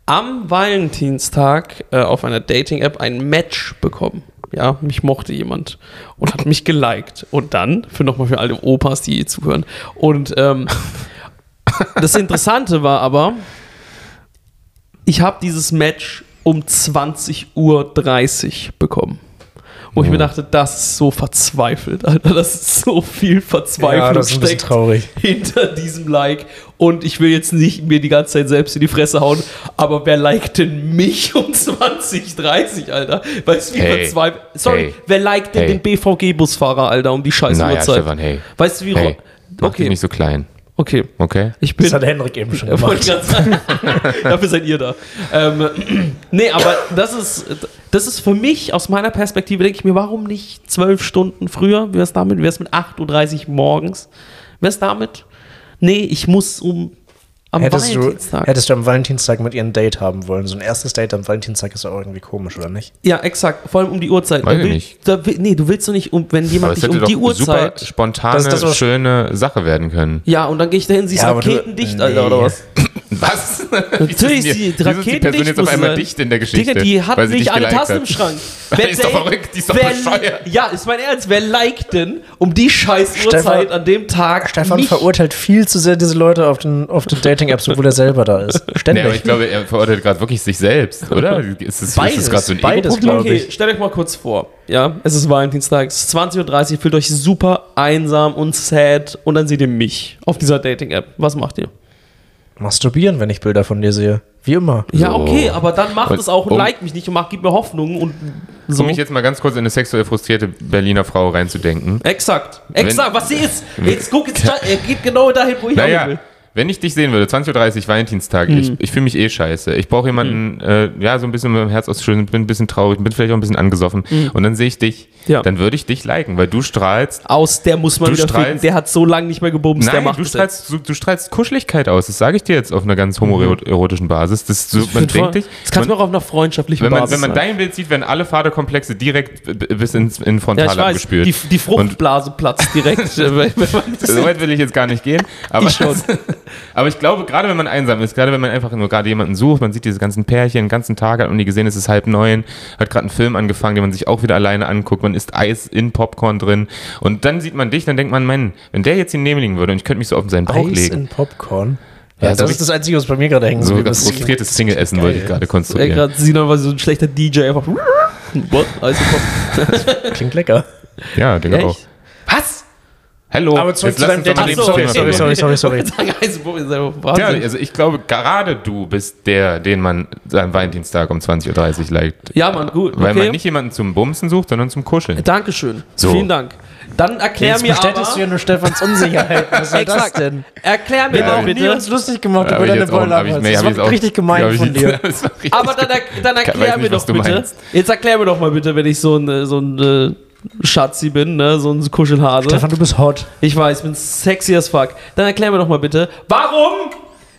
am Valentinstag äh, auf einer Dating-App ein Match bekommen. Ja, mich mochte jemand und hat mich geliked. Und dann, für nochmal für alle Opas, die hier zuhören. Und ähm, das Interessante war aber, ich habe dieses Match um 20.30 Uhr bekommen. Wo ich mir dachte, das ist so verzweifelt, Alter. Das ist so viel Verzweiflung Ja, das ist steckt traurig. hinter diesem Like. Und ich will jetzt nicht mir die ganze Zeit selbst in die Fresse hauen, aber wer liked denn mich um 2030, Alter? Weißt du, wie Hey. verzweifelt. Sorry, Hey. wer liked denn Hey. den BVG-Busfahrer, Alter, um die scheiß naja, Uhrzeit? Stefan, hey. Weißt du, wie. Hey, mach dich okay, nicht so klein. Okay. Okay? Ich bin. Das hat Henrik eben schon gemacht. Dafür seid ihr da. Ähm, nee, aber das ist, das ist für mich, aus meiner Perspektive, denke ich mir, warum nicht zwölf Stunden früher? Wie wär's damit? Wie wär's mit 8.30 Uhr morgens? Wär's damit? Nee, ich muss um am Hättest du, Valentinstag. hättest du am Valentinstag mit ihr ein Date haben wollen? So ein erstes Date am Valentinstag ist auch irgendwie komisch, oder nicht? ja, exakt. Vor allem um die Uhrzeit. Weiß Da ich will- nicht. Da will, nee, du willst doch nicht, um, wenn jemand dich um die doch super Uhrzeit. spontane, Das ist das, schöne Sache werden können. Ja, und dann gehe ich dahin, sie ist Ja, du- raketendicht, nee. Alter, oder was? Was? Natürlich, Wieso die ist die Person jetzt auf einmal sein. dicht in der Geschichte? Digga, die hat weil sie nicht alle Tassen im hat. Schrank. Die ist doch verrückt, die ist doch wer, bescheuert. Ja, ist mein Ernst. Wer liked denn um die scheiß Uhrzeit an dem Tag Stefan mich? verurteilt viel zu sehr diese Leute auf den, auf den Dating-Apps, obwohl er selber da ist. Nee, Ständig. aber ich glaube, er verurteilt gerade wirklich sich selbst, oder? Ist es, Beides, ist gerade so ein beides, Ego-Problem? glaub Okay, ich. stellt euch mal kurz vor. Ja, es ist Valentinstag, es ist 20.30 Uhr, fühlt euch super einsam und sad und dann seht ihr mich auf dieser Dating-App. Was macht ihr? Masturbieren, wenn ich Bilder von dir sehe. Wie immer. Ja, So. okay, aber dann macht Und- es auch und um- like mich nicht und mach, gib mir Hoffnung und so. Um mich jetzt mal ganz kurz in eine sexuell frustrierte Berliner Frau reinzudenken. Exakt. Exakt, was sie ist. Jetzt guck, jetzt, er geht genau dahin, wo ich auch Naja, will. Wenn ich dich sehen würde, 20.30 Uhr Valentinstag, Hm. ich, ich fühle mich eh scheiße. Ich brauche jemanden, äh, ja, so ein bisschen mit dem Herz ausschütteln, bin ein bisschen traurig, bin vielleicht auch ein bisschen angesoffen. Und dann sehe ich dich, Hm. Ja. dann würde ich dich liken, weil du strahlst. Aus, der muss man Du wieder strahlst- finden. Der hat so lange nicht mehr gebumst, der Nein, macht du strahlst, du, du strahlst Kuscheligkeit aus. Das sage ich dir jetzt auf einer ganz homoerotischen Basis. Das, so, man denkt dich, Das kannst du man, mir auch auf einer freundschaftlichen wenn man, Basis wenn man dein Bild sieht, werden alle Vaterkomplexe direkt bis ins in Ja, Frontal weiß, abgespült. die, die Fruchtblase platzt direkt. So weit will ich jetzt gar nicht gehen. Aber, Ich schon. aber ich glaube, gerade wenn man einsam ist, gerade wenn man einfach nur gerade jemanden sucht, man sieht diese ganzen Pärchen den ganzen Tag, hat noch nie gesehen, es ist halb neun, hat gerade einen Film angefangen, den man sich auch wieder alleine anguckt, man isst Eis in Popcorn drin und dann sieht man dich, dann denkt man, Mann, wenn der jetzt hier neben liegen würde und ich könnte mich so auf seinen Bauch Eis legen. in Popcorn. Ja, Ja, das ist das Einzige, was bei mir gerade hängen So ist. frustriertes Single-Essen wollte ich gerade konstruieren. gerade sieht man, was so ein schlechter DJ einfach. What? Also, Klingt lecker. Ja, denke auch. Was? Hallo, Aber zurück jetzt zu deinem Dating- so, sorry, sorry, sorry, sorry. Ist einfach Ja, also ich glaube, gerade du bist der, den man am Valentinstag um 20.30 Uhr liked. Ja, Mann, gut. Weil okay. man nicht jemanden zum Bumsen sucht, sondern zum Kuscheln. Dankeschön. So. Vielen Dank. Dann erklär Jetzt mir bestätigst du aber... ja nur Stefans Unsicherheit. Was soll das denn? Erklär mir Wir doch haben nie uns lustig gemacht über ich deine Boiler. Das war auch- richtig gemein von dir. Aber dann, dann erklär nicht, mir doch du bitte... Jetzt erklär mir doch mal bitte, wenn ich so ein, äh, so ein äh, Schatzi bin, ne? so ein Kuschelhase. Stefan, du bist hot. Ich weiß, ich bin sexy as fuck. Dann erklär mir doch mal bitte, warum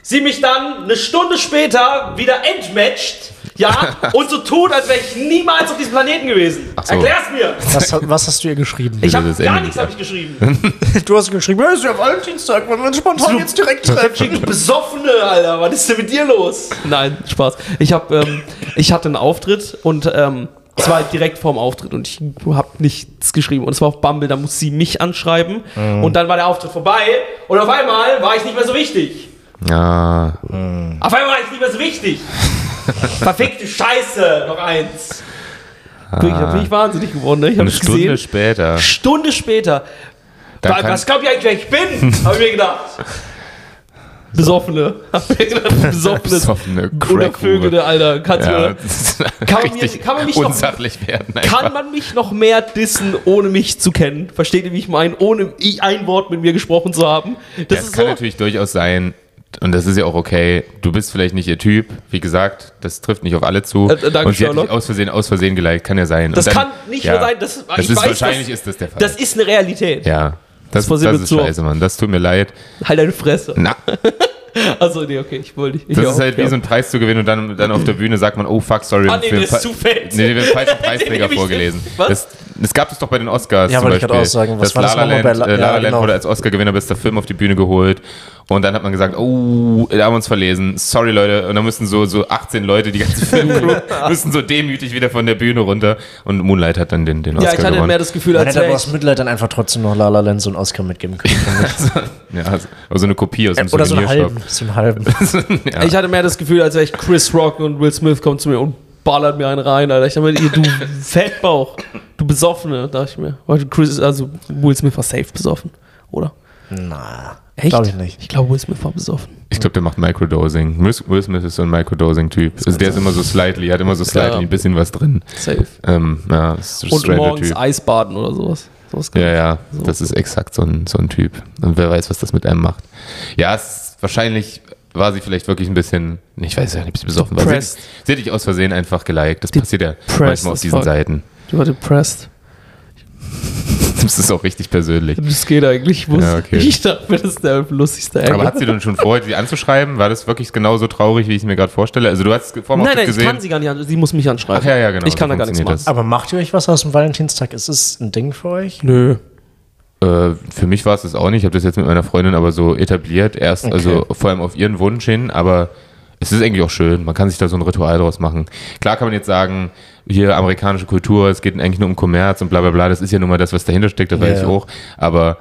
sie mich dann eine Stunde später wieder entmatcht, ja, und so tut, als wäre ich niemals auf diesem Planeten gewesen. Ach so. Erklär's mir. Was, was hast du ihr geschrieben? Ich habe gar Ende nichts nicht hab ich geschrieben. Du hast geschrieben, ja, ist ja Valentinstag, wollen wir uns spontan jetzt direkt treffen. Du Besoffene, Alter, was ist denn mit dir los? Nein, Spaß. Ich hab, ähm, ich hatte einen Auftritt und ähm, es war direkt vorm Auftritt und ich habe nichts geschrieben. Und es war auf Bumble, da muss sie mich anschreiben und dann war der Auftritt vorbei und auf einmal war ich nicht mehr so wichtig. Ja, Auf einmal war ich nicht mehr so wichtig. Verfickte Scheiße, noch eins. Wirklich, da bin ich wahnsinnig geworden, ne? Ich eine Stunde gesehen. später. Stunde später. Dann was glaubt ihr eigentlich, wer ich bin? Habe ich mir gedacht. Besoffene. Besoffene. Besoffene Oder. Vögel, Alter. Kannst Ja, das Kann man mir- kann man mich noch- werden. einfach. kann man mich noch mehr dissen, ohne mich zu kennen? Versteht ihr, wie ich meine? Ohne ein Wort mit mir gesprochen zu haben. Das Das ist kann so. natürlich durchaus sein, und das ist ja auch okay. Du bist vielleicht nicht ihr Typ, wie gesagt, das trifft nicht auf alle zu. Äh, danke, und sie hat dich Sherlock. aus Versehen, aus Versehen geliked, kann ja sein. Das dann, kann nicht ja, nur sein. Das, Das ich ist weiß, wahrscheinlich das, ist das der Fall. das ist eine Realität. ja, das, das mir ist oft. scheiße, Mann. Das tut mir leid. Halt deine Fresse. Na, Also, nee, okay, ich wollte nicht. das ist halt wie so ein Preis zu gewinnen und dann, dann auf der Bühne sagt man, oh fuck, sorry. Ah, nee, fett. Nee, wir haben falschen Preisträger ich vorgelesen. Was? Das, das gab es doch bei den Oscars Ja, wollte ich gerade auch sagen. Was das war das La La Land, bei La- äh, La La Land genau. wurde als Oscar-Gewinner bester Film auf die Bühne geholt. Und dann hat man gesagt, oh, da haben wir uns verlesen. Sorry, Leute. Und dann müssen so, so 18 Leute, die ganze Filmcrew, müssen so demütig wieder von der Bühne runter. Und Moonlight hat dann den, den Oscar Ja, ich hatte gewonnen. mehr das Gefühl, Man als hätte aber aus Mitleid dann einfach trotzdem noch La La Land so einen Oscar mitgeben können. ich. ja, also, also eine Kopie aus dem Oder so einen Souvenirshop. halben. So einen halben. ja. ich hatte mehr das Gefühl, als wäre ich Chris Rock und Will Smith kommen zu mir und ballert mir einen rein, Alter. Ich dachte mir, ihr, du Fettbauch, du Besoffene, dachte ich mir. Chris, also Will Smith war safe besoffen, oder? Na, Echt? glaube ich nicht. Ich glaube, Will Smith war besoffen. Ich glaube, der macht Microdosing. Will Smith ist so ein Microdosing-Typ. Also der ist immer so slightly, hat immer so slightly Ja. ein bisschen was drin. Safe. Ähm, ja, ist ein Und morgens Typ. Eisbaden oder sowas. sowas Ja, ja, das ist exakt so ein, so ein Typ. Und wer weiß, was das mit einem macht. Ja, es ist, wahrscheinlich war sie vielleicht wirklich ein bisschen, ich weiß ja nicht, ob sie besoffen war. Sie, sie hat dich aus Versehen einfach geliked. Das passiert ja manchmal auf diesen. Seiten. Du war depressed. Das ist auch richtig persönlich. Das geht eigentlich. Ich, muss, Ja, okay. ich dachte mir, das ist der lustigste Ärger. Aber hat sie dann schon vor, die anzuschreiben? War das wirklich genauso traurig, wie ich es mir gerade vorstelle? Also du hast vor dem Nein, nein, ich gesehen. kann sie gar nicht an. Sie muss mich anschreiben. Ach ja, ja, genau, Ich kann so da gar nichts machen. das. Aber macht ihr euch was aus dem Valentinstag? Ist es ein Ding für euch? Nö. Äh, für mich war es das auch nicht. Ich habe das jetzt mit meiner Freundin aber so etabliert. Erst, Okay. also vor allem auf ihren Wunsch hin, aber es ist eigentlich auch schön. Man kann sich da so ein Ritual draus machen. Klar kann man jetzt sagen, hier amerikanische Kultur, es geht eigentlich nur um Kommerz und bla bla bla. Das ist ja nun mal das, was dahinter steckt, das Ja, weiß ich auch. Aber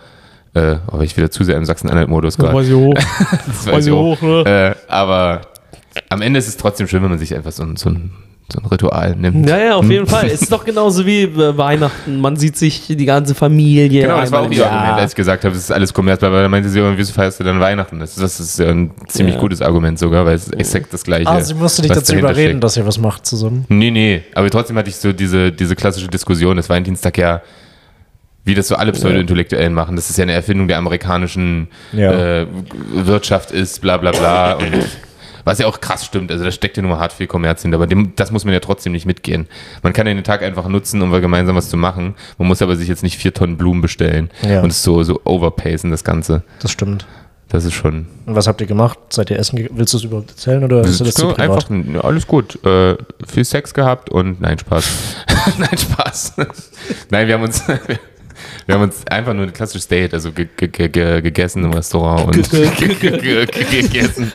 äh, aber ich wieder zu sehr im Sachsen-Anhalt-Modus gerade. weiß ich hoch. Das weiß ich hoch, ne? Äh, aber am Ende ist es trotzdem schön, wenn man sich einfach so, so ein so ein Ritual nimmt. Ja, ja, auf jeden Fall. Es ist doch genauso wie äh, Weihnachten. Man sieht sich die ganze Familie. Genau, das war auch ihr. Argument, als ich gesagt habe, es ist alles Kommerz, weil dann meinte sie, "Oh, wieso feierst du dann Weihnachten? Das ist, das ist ja ein ziemlich Ja. gutes Argument sogar, weil es ist exakt das gleiche. Ah, sie musste dich dazu überreden, steckt. dass ihr was macht zusammen. Nee, nee, aber trotzdem hatte ich so diese, diese klassische Diskussion, das Valentinstag ja, wie das so alle Pseudo-Intellektuellen machen, dass es ja eine Erfindung der amerikanischen Ja. äh, Wirtschaft ist, bla bla bla. Und was ja auch krass stimmt, also da steckt ja nur mal hart viel Kommerz hinter, aber dem, das muss man ja trotzdem nicht mitgehen. Man kann ja den Tag einfach nutzen, um gemeinsam was zu machen. Man muss aber sich jetzt nicht vier Tonnen Blumen bestellen Ja. und es so, so overpacen, das Ganze. Das stimmt. Das ist schon. Und was habt ihr gemacht? Seid ihr essen? Willst du es überhaupt erzählen oder ist das zu Nur privat? einfach, alles gut. Äh, viel Sex gehabt und nein, Spaß. nein, Spaß. nein, wir haben uns. Wir haben uns einfach nur ein klassisches Date, also ge ge ge ge gegessen im Restaurant und ge ge ge ge gegessen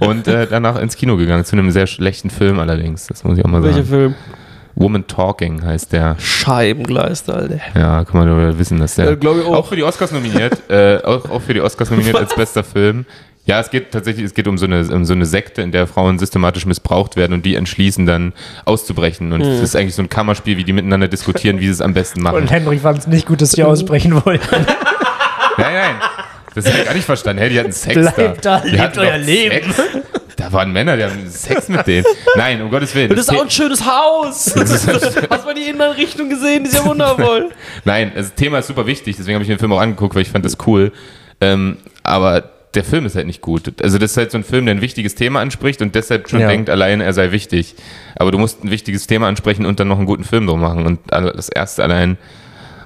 und äh, danach ins Kino gegangen, zu einem sehr schlechten Film allerdings, das muss ich auch mal Welcher sagen. Film? Woman Talking heißt der. Scheibengleist, Alter. Ja, kann man aber wissen, dass der Äh, glaub ich auch. auch für die Oscars nominiert, äh, auch, auch für die Oscars nominiert als bester Film. Ja, es geht tatsächlich, es geht um so, eine, um so eine Sekte, in der Frauen systematisch missbraucht werden und die entschließen dann auszubrechen. Und es ist eigentlich so ein Kammerspiel, wie die miteinander diskutieren, wie sie es am besten machen. Und Henry fand es nicht gut, dass sie ausbrechen wollten. Nein, nein. Das habe ich gar nicht verstanden. Hey, die hatten Sex Bleibt da, Die lebt euer Leben. Sex. Da waren Männer, die haben Sex mit denen. Nein, um Gottes Willen. Das ist auch ein schönes Haus. Hast du mal die Innenrichtung gesehen? Die ist ja wundervoll. Nein, das Thema ist super wichtig, deswegen habe ich mir den Film auch angeguckt, weil ich fand das cool. Ähm, aber der Film ist halt nicht gut. Also das ist halt so ein Film, der ein wichtiges Thema anspricht und deshalb schon Ja. denkt, allein er sei wichtig. Aber du musst ein wichtiges Thema ansprechen und dann noch einen guten Film drum machen. Und das erste allein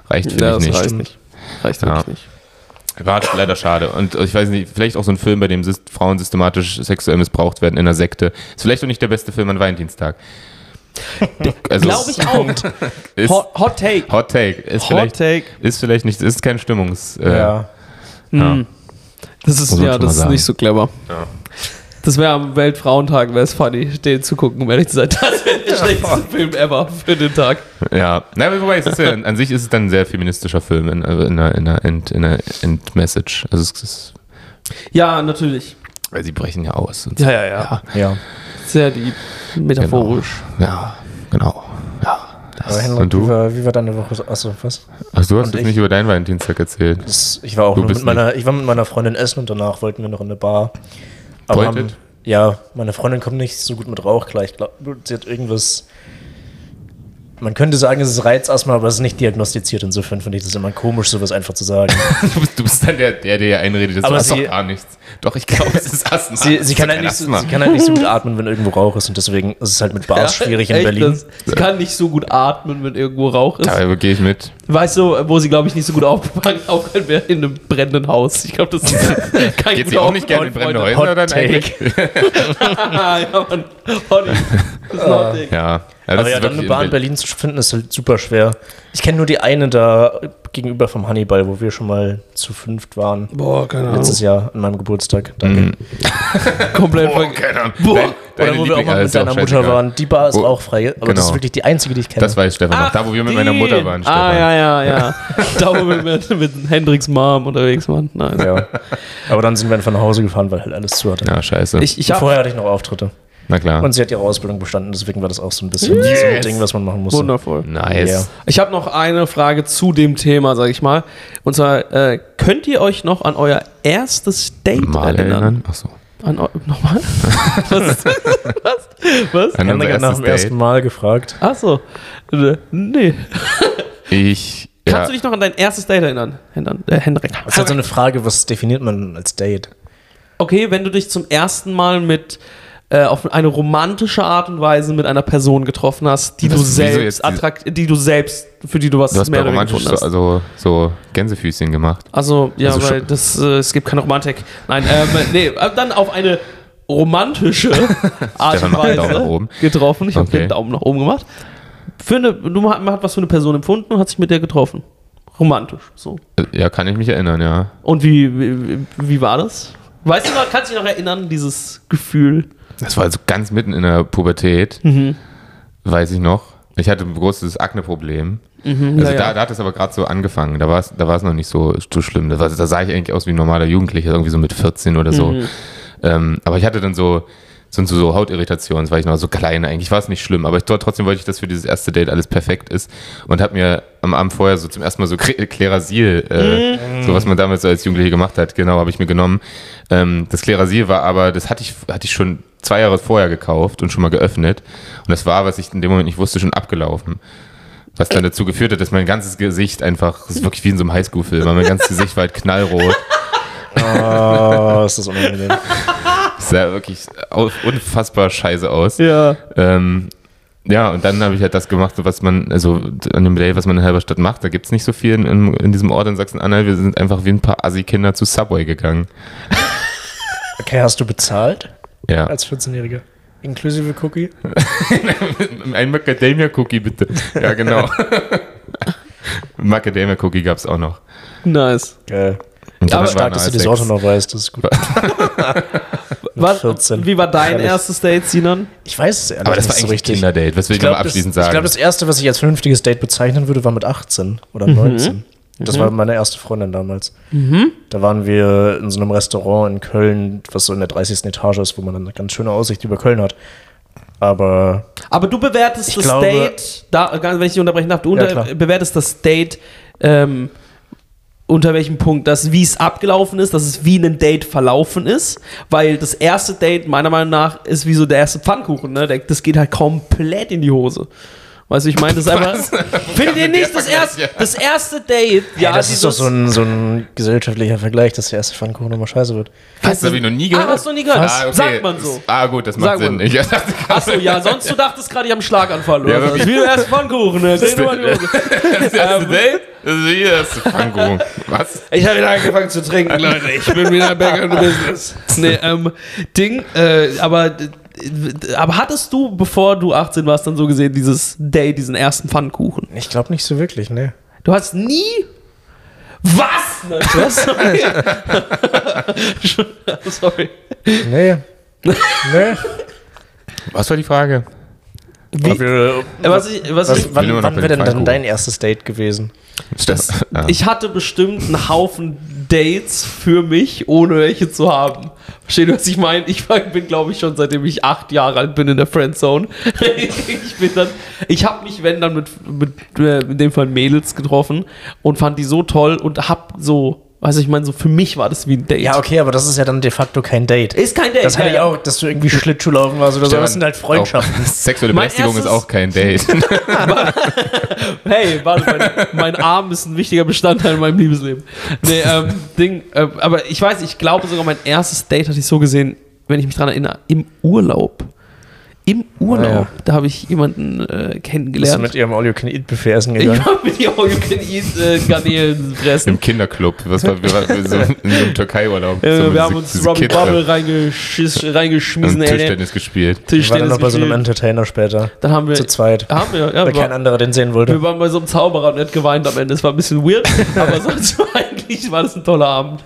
reicht für mich nicht. reicht nicht. Reicht Ja. wirklich nicht. War leider schade. Und ich weiß nicht, vielleicht auch so ein Film, bei dem Frauen systematisch sexuell missbraucht werden in einer Sekte. Ist vielleicht auch nicht der beste Film an Valentinstag. Also Glaube ich auch. Ist, Hot, Hot Take. Hot Take. Ist Hot vielleicht, Take. ist vielleicht nicht, ist kein Stimmungs... Äh, Ja. ja. Das ist, ja, das ist sagen. nicht so clever. Ja. Das wäre am Weltfrauentag, wäre es funny, den zu gucken, um ehrlich zu sein. Das wäre der schlechteste Film ever für den Tag. Ja, na, aber wobei, es ist ja, an sich ist es dann ein sehr feministischer Film in, also in einer, in einer End, in einer Endmessage. Also es ist, Ja, natürlich. weil sie brechen ja aus. Und so. Ja, ja, ja. Ja. Sehr deep. Metaphorisch. Ja, genau. Aber Henry, Und du? Wie, war, wie war deine Woche? Achso, was? Ach, du hast Und jetzt ich- nicht über deinen Valentinstag erzählt. Das, ich war auch Du nur mit meiner, ich war mit meiner Freundin essen und danach wollten wir noch in eine Bar. Aber haben, ja, meine Freundin kommt nicht so gut mit Rauch klar. Ich glaube, sie hat irgendwas. Man könnte sagen, es ist Reizasthma, aber es ist nicht diagnostiziert. Insofern finde ich das immer komisch, sowas einfach zu sagen. Du bist, du bist dann der, der dir einredet, das Aber war doch gar nichts. Doch, ich glaube, es ist Asthma. sie, sie, ist kann halt nicht so, Asthma. sie kann halt nicht so gut atmen, wenn irgendwo Rauch ist. Und deswegen ist es halt mit Bars schwierig in Echt, Berlin. das- Sie kann nicht so gut atmen, wenn irgendwo Rauch ist. Da gehe ich mit. Weißt du, wo sie, glaube ich, nicht so gut aufgefangen aufgehört wäre? In einem brennenden Haus. Ich glaube, das ist kein Geht sie auch nicht gerne in brennende. Häuser Hot dann Take. eigentlich? ja, Mann. Honey. Das ist ein Hot Take. Ja. Ja das Aber ja, dann eine Bar in Berlin zu finden, ist halt super schwer. Ich kenne nur die eine da gegenüber vom Hannibal, wo wir schon mal zu fünft waren. Boah, keine Letztes Jahr an meinem Geburtstag. Danke. Komplett Oh, vergessen. keine Ahnung. Boah. Dein- deine Oder wo wir auch Liebling- mal ah, mit deiner Mutter waren. Die Bar ist Wo- auch frei, aber das genau. ist wirklich die einzige, die ich kenne. Das weiß Stefan noch. Da, wo wir mit meiner die. Mutter waren, Stefan. Ah, ja, ja, ja. da, wo wir mit, mit Hendricks Mom unterwegs waren. Nein. ja. Aber dann sind wir einfach nach Hause gefahren, weil halt alles zu hatte. Ja, scheiße. Ich, ich hab, Vorher hatte ich noch Auftritte. Na klar. Und sie hat ihre Ausbildung bestanden, deswegen war das auch so ein bisschen so ein Yes. Ding, was man machen musste. wundervoll. nice. Ja. Ich habe noch eine Frage zu dem Thema, sage ich mal. Und zwar, äh, könnt ihr euch noch an euer erstes Date Mal erinnern? erinnern. Achso. An nochmal? Was? Was? Was? An unser Henrik hat nach dem ersten. Mal gefragt. Achso. Äh, Nee. Ich. Kannst Ja. du dich noch an dein erstes Date erinnern, äh, Hendrik? Das ist halt so eine Frage, was definiert man als Date? Okay, wenn du dich zum ersten Mal mit äh, auf eine romantische Art und Weise mit einer Person getroffen hast, die Das du selbst attrakt, die du selbst, für die du was Du hast mehr romantisch gefunden so, hast. also, so Gänsefüßchen gemacht. Also, ja, Also weil das, äh, es gibt keine Romantik. Nein, ähm, nee, äh, dann auf eine romantische Art und Weise oben. getroffen. Ich habe Okay. den Daumen nach oben gemacht. Für eine, du, man hat was für eine Person empfunden und hat sich mit der getroffen. Romantisch, so. Äh, Ja, kann ich mich erinnern, ja. Und wie, wie, wie war das? Weißt du noch, kannst du dich noch erinnern, dieses Gefühl? Das war also ganz mitten in der Pubertät, Mhm. weiß ich noch. Ich hatte ein großes Akne-Problem. also Mhm, ja, da, da hat es aber gerade so angefangen. Da war es da war's noch nicht so, so schlimm. Da, war, da sah ich eigentlich aus wie ein normaler Jugendlicher, irgendwie so mit 14 oder so. Mhm. Ähm, aber ich hatte dann so sind so, so Hautirritationen, das war ich noch so klein, eigentlich war es nicht schlimm, aber ich, trotzdem wollte ich, dass für dieses erste Date alles perfekt ist und habe mir am Abend vorher so zum ersten Mal so Klerasil, äh, Mhm. so was man damals so als Jugendliche gemacht hat, genau, habe ich mir genommen. Ähm, das Klerasil war aber, das hatte ich, hatte ich schon zwei Jahre vorher gekauft und schon mal geöffnet und das war, was ich in dem Moment nicht wusste, schon abgelaufen. Was dann dazu geführt hat, dass mein ganzes Gesicht einfach, das ist wirklich wie in so einem Highschool-Film, mein ganzes Gesicht war halt knallrot. Oh, ist das unangenehm. Das sah wirklich unfassbar scheiße aus. Ja. Ähm, ja, und dann habe ich halt das gemacht, so was man, also an dem Day, was man in Halberstadt macht. Da gibt es nicht so viel in, in, in diesem Ort in Sachsen-Anhalt. Wir sind einfach wie ein paar Assi-Kinder zu Subway gegangen. Okay, hast du bezahlt Ja. als 14-Jähriger? Inklusive Cookie? Ein Macadamia-Cookie, bitte. Ja, genau. Macadamia-Cookie gab es auch noch. Nice. Geil. Und Aber das Stark, dass du eine die A6. Sorte noch weißt, das ist gut. Was, 14. Wie war dein Ehrlich. erstes Date, Sinan? Ich weiß es ehrlich Aber das war nicht so eigentlich richtig. Kinderdate. Was will ich, Ich glaube, nochmal das, abschließend ich sagen? glaub, das erste, was ich als vernünftiges Date bezeichnen würde, war mit 18 oder Mhm. 19. Das war meine erste Freundin damals. Da waren wir in so einem Restaurant in Köln, was so in der 30. Etage ist, wo man eine ganz schöne Aussicht über Köln hat. Aber Aber du bewertest das glaube- Date, da, wenn ich dich unterbrechen darf, du Ja, bewertest das Date ähm, unter welchem Punkt, dass wie es abgelaufen ist, dass es wie ein Date verlaufen ist, weil das erste Date meiner Meinung nach ist wie so der erste Pfannkuchen, ne? Das geht halt komplett in die Hose. Weißt du, ich meine, das ist einfach. Findet ihr der nicht das erste, ja. das erste Date? ja, das ist doch so ein, so ein gesellschaftlicher Vergleich, dass der erste Pfannkuchen immer scheiße wird. Das habe ich noch nie gehört. Ah, hast du nie gehört? Ah, okay. Sagt man so. Ah, gut, das macht Sagt Sinn. Ich Achso, ja, sonst du dachtest gerade, ich habe einen Schlaganfall. Oder Ja, was? wirklich. Wie der erste Pfannkuchen, ne? Die Hose. das erste Date? Das ist wie das erste Pfannkuchen. Was? Ich habe wieder angefangen zu trinken, Leute. Ich bin wieder back in the business. Nee, ähm, Ding, äh, aber, aber hattest du, bevor du 18 warst, dann so gesehen, dieses Day, diesen ersten Pfannkuchen? Ich glaube nicht so wirklich, ne. Du hast nie. Was? Nein, was? Sorry. Nee. nee. Was war die Frage? Wie, Wir, was ich, was was, ich, wann wann wäre den denn dann dein erstes Date gewesen? Das, ah. ich hatte bestimmt einen Haufen Dates für mich, ohne welche zu haben. Verstehst du, was ich meine? Ich war- bin, glaube ich, schon seitdem ich acht Jahre alt bin in der Friendzone. ich bin dann, ich habe mich, wenn dann mit, mit äh, in dem Fall Mädels getroffen und fand die so toll und hab so, weiß ich meine, so für mich war das wie ein Date. Ja, okay, aber das ist ja dann de facto kein Date. Ist kein Date. Das hatte ja, ich ja. auch, dass du irgendwie Schlittschuhlaufen warst oder so. Das sind halt Freundschaften. Auch, sexuelle Mein Belästigung ist erstes- auch kein Date. Hey, warte, mein, mein Arm ist ein wichtiger Bestandteil in meinem Liebesleben. Nee, ähm, Ding, äh, aber ich weiß, ich glaube sogar mein erstes Date hatte ich so gesehen, wenn ich mich dran erinnere, im Urlaub. Im Urlaub, Ah, ja. da habe ich jemanden äh, Bist du kennengelernt. mit ihrem All-You-Can-Eat-Buffet essen Ich gegangen? war mit ihr all you can eat äh, Garnelen fressen. Im Kinderclub. Was war, wir waren so in so einem Türkei-Urlaub. Äh, so wir haben uns Robbie Bubble reingeschiss, und reingeschmissen, ey. Tischtennis gespielt. Ich war dann Tischtennis noch bei so einem. Entertainer später. Dann haben wir, Zu zweit. haben wir, ja, Weil war, kein anderer den sehen wollte. wir waren bei so einem Zauberer und er hat geweint am Ende. Es war ein bisschen weird, aber sonst war eigentlich war das ein toller Abend.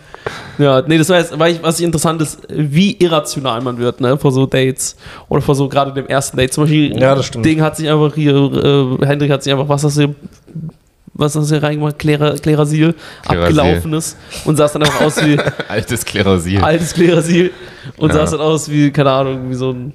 Ja, nee, das war jetzt, weil ich, was ich interessant ist, wie irrational man wird, ne, vor so Dates. Oder vor so gerade dem ersten Date. Zum Beispiel, Ja, das stimmt. Ding hat sich einfach hier, äh, Hendrik hat sich einfach, was hast du, was hast du hier reingemacht? Klera, Klerasil, Klerasil. abgelaufenes und sah dann einfach aus wie Altes Klerasil. altes Klerasil und Ja. sah dann aus wie, keine Ahnung, wie so ein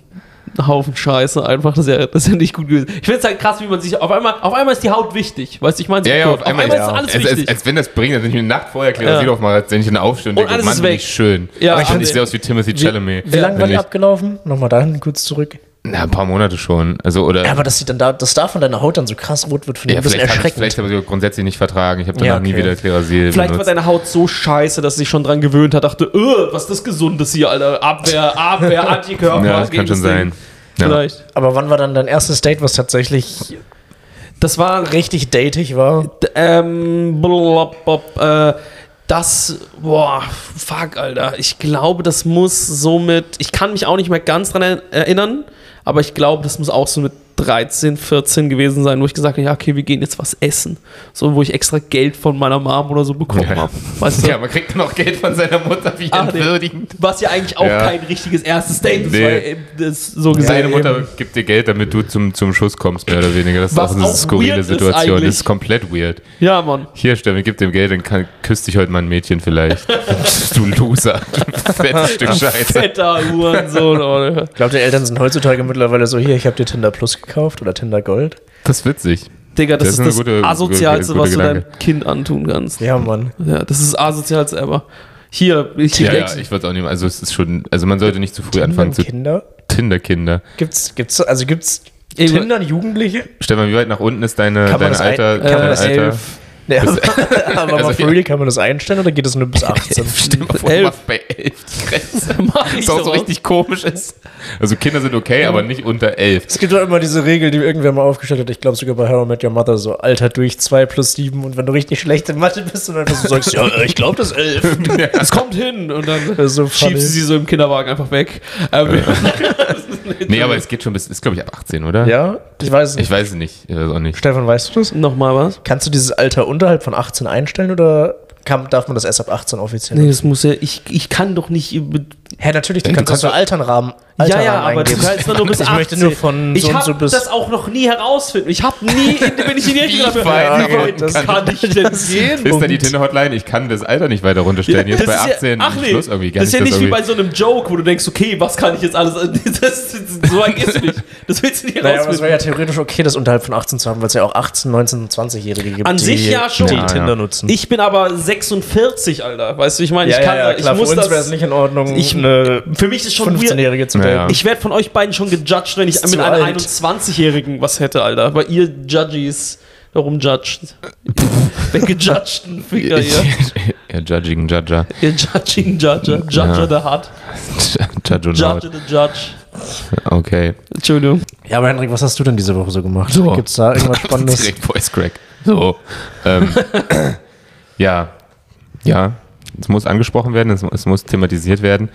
Haufen Scheiße einfach. Das ist ja, das ist ja nicht gut gewesen. Ich finde es halt krass, wie man sich auf einmal, auf einmal ist die Haut wichtig. Weißt du, ich meine, Ja, ja, kurz. auf einmal, ist ja. alles als, als, wichtig. als wenn das bringt, als ich eine Nacht vorher Klerasil Ja. aufmache, als wenn ich dann aufstehe und Und denke, Mann, ist bin ich schön. Ja, aber ich sehe aus wie Timothy Chalamet. Wie lange war die ich. abgelaufen? Nochmal dahin kurz zurück. Na, ein paar Monate schon. Also, oder. Ja, aber dass, die dann da, dass da von deiner Haut dann so krass rot wird, finde ich ja, ein bisschen vielleicht, hab ich, erschreckend. vielleicht habe ich sie grundsätzlich nicht vertragen. Ich habe danach Ja, nie okay. wieder Klerasil Vielleicht war benutzt. deine Haut so scheiße, dass sie sich schon dran gewöhnt hat, dachte, öh, was ist das Gesundes hier, Alter? Abwehr, Abwehr, Antikörper. Ja, das kann schon Ding. sein. Ja. Vielleicht. aber wann war dann dein erstes Date, was tatsächlich Das war richtig datig war? Ähm, blablabla, äh, das, boah, fuck, Alter. Ich glaube, das muss somit, ich kann mich auch nicht mehr ganz dran er- erinnern, aber ich glaube, das muss auch so mit 13, 14 gewesen sein, wo ich gesagt habe, ja, okay, wir gehen jetzt was essen. So, wo ich extra Geld von meiner Mom oder so bekommen Ja. habe. Weißt du? Ja, man kriegt dann auch Geld von seiner Mutter, wie Ach, nee. entwürdigend. Was ja eigentlich auch Ja. kein richtiges erstes Date ist, Nee. weil äh, das so gesagt Seine Mutter gibt dir Geld, damit du zum, zum Schuss kommst, mehr oder weniger. Das ist Was auch eine auch skurrile weird ist Situation. eigentlich. das ist komplett weird. Ja, Mann. Hier, Stefan, gib dem Geld, dann kann, küsst dich heute mal ein Mädchen vielleicht. du Loser. Fettes Stück Scheiße. Fetter Hurensohn. Alter. Ich glaube, die Eltern sind heutzutage mittlerweile so, hier, ich habe dir Tinder Plus gekauft oder Tinder Gold. Das ist witzig. Digga, das, Das ist ist das gute- Asozialste, gute was du deinem Kind antun kannst. Ja, Mann. Ja, das ist das Asozialste ever. Hier, ich Ja, ja, ich würde es auch nicht Also es ist schon, also man sollte nicht zu früh anfangen zu Kinder? Tinder-Kinder. Gibt's, gibt's, also gibt's Ey, Tinder an Jugendliche? Stefan, wie weit nach unten ist deine, Kann man deine das ein- Alter? kann man dein das Alter? elf. Ja, aber Also, for real, kann man das einstellen oder geht es nur bis 18? Stell dir mal vor, du Elf. machst bei elf die Grenze. Mach ich Das auch so richtig komisch ist. Also Kinder sind okay, aber nicht unter elf. Es gibt doch immer diese Regel, die irgendwer mal aufgestellt hat, ich glaube sogar bei How I Met Your Mother, so Alter durch 2 plus 7 und wenn du richtig schlecht in Mathe bist und einfach so sagst, ja, äh, ich glaube das ist 11. Es kommt hin und dann Das so schiebst du sie so im Kinderwagen einfach weg. Ähm, Nee, aber es geht schon bis, ist glaube ich ab 18, oder? Ja, ich weiß es nicht. Ich weiß es nicht. Ich weiß auch nicht. Stefan, weißt du das? Nochmal was? Kannst du dieses Alter unterhalb von 18 einstellen oder kann, darf man das erst ab 18 offiziell? Nee, das muss ja, ich, ich kann doch nicht. Hä, natürlich, du Du kannst, kannst so doch- Alternrahmen. Ja, ja, Alterrahmen aber du eingeben. kannst doch nur bis Ich 18. möchte nur von Ich so und habe so bis. das auch noch nie herausfinden. Ich habe nie, bin ich in die Richtung dafür. Wie weit das das kann ich denn gehen? Ist da die Tinder-Hotline? Ich kann das Alter nicht weiter runterstellen. Jetzt Das bei ist ja- 18 ach nee, Schluss irgendwie. Kann das ist ja ich nicht wie bei so einem Joke, wo du denkst, okay, was kann ich jetzt alles. Das, das, so weit ist nicht. Das willst du nicht Naja, aber es herausfinden. wäre ja theoretisch okay, das unterhalb von 18 zu haben, weil es ja auch 18, 19, 20-Jährige gibt, An die, sich ja schon. die Ja, Tinder ja. nutzen. Ich bin aber 46, Alter. Weißt du, ich meine, ich kann ich muss das. nicht in Ordnung, Ich- eine Für mich ist es schon weird. 15-Jährige zu daten. ja. Ich werde von euch beiden schon gejudged, wenn ich mit einer alt. 21-Jährigen was hätte, Alter. Weil ihr Judgies darum judgt. Wer gejudgten Finger, ihr. ja, Judging, Judger. Ihr Judging Judger. Judger the Hut. Judge Judge the Judge. Okay. Entschuldigung. Ja, aber Henrik, was hast du denn diese Woche so gemacht? So. Gibt's da irgendwas Spannendes? Direkt Voice Crack. So. ähm, ja. Ja. Es muss angesprochen werden, es, es muss thematisiert werden.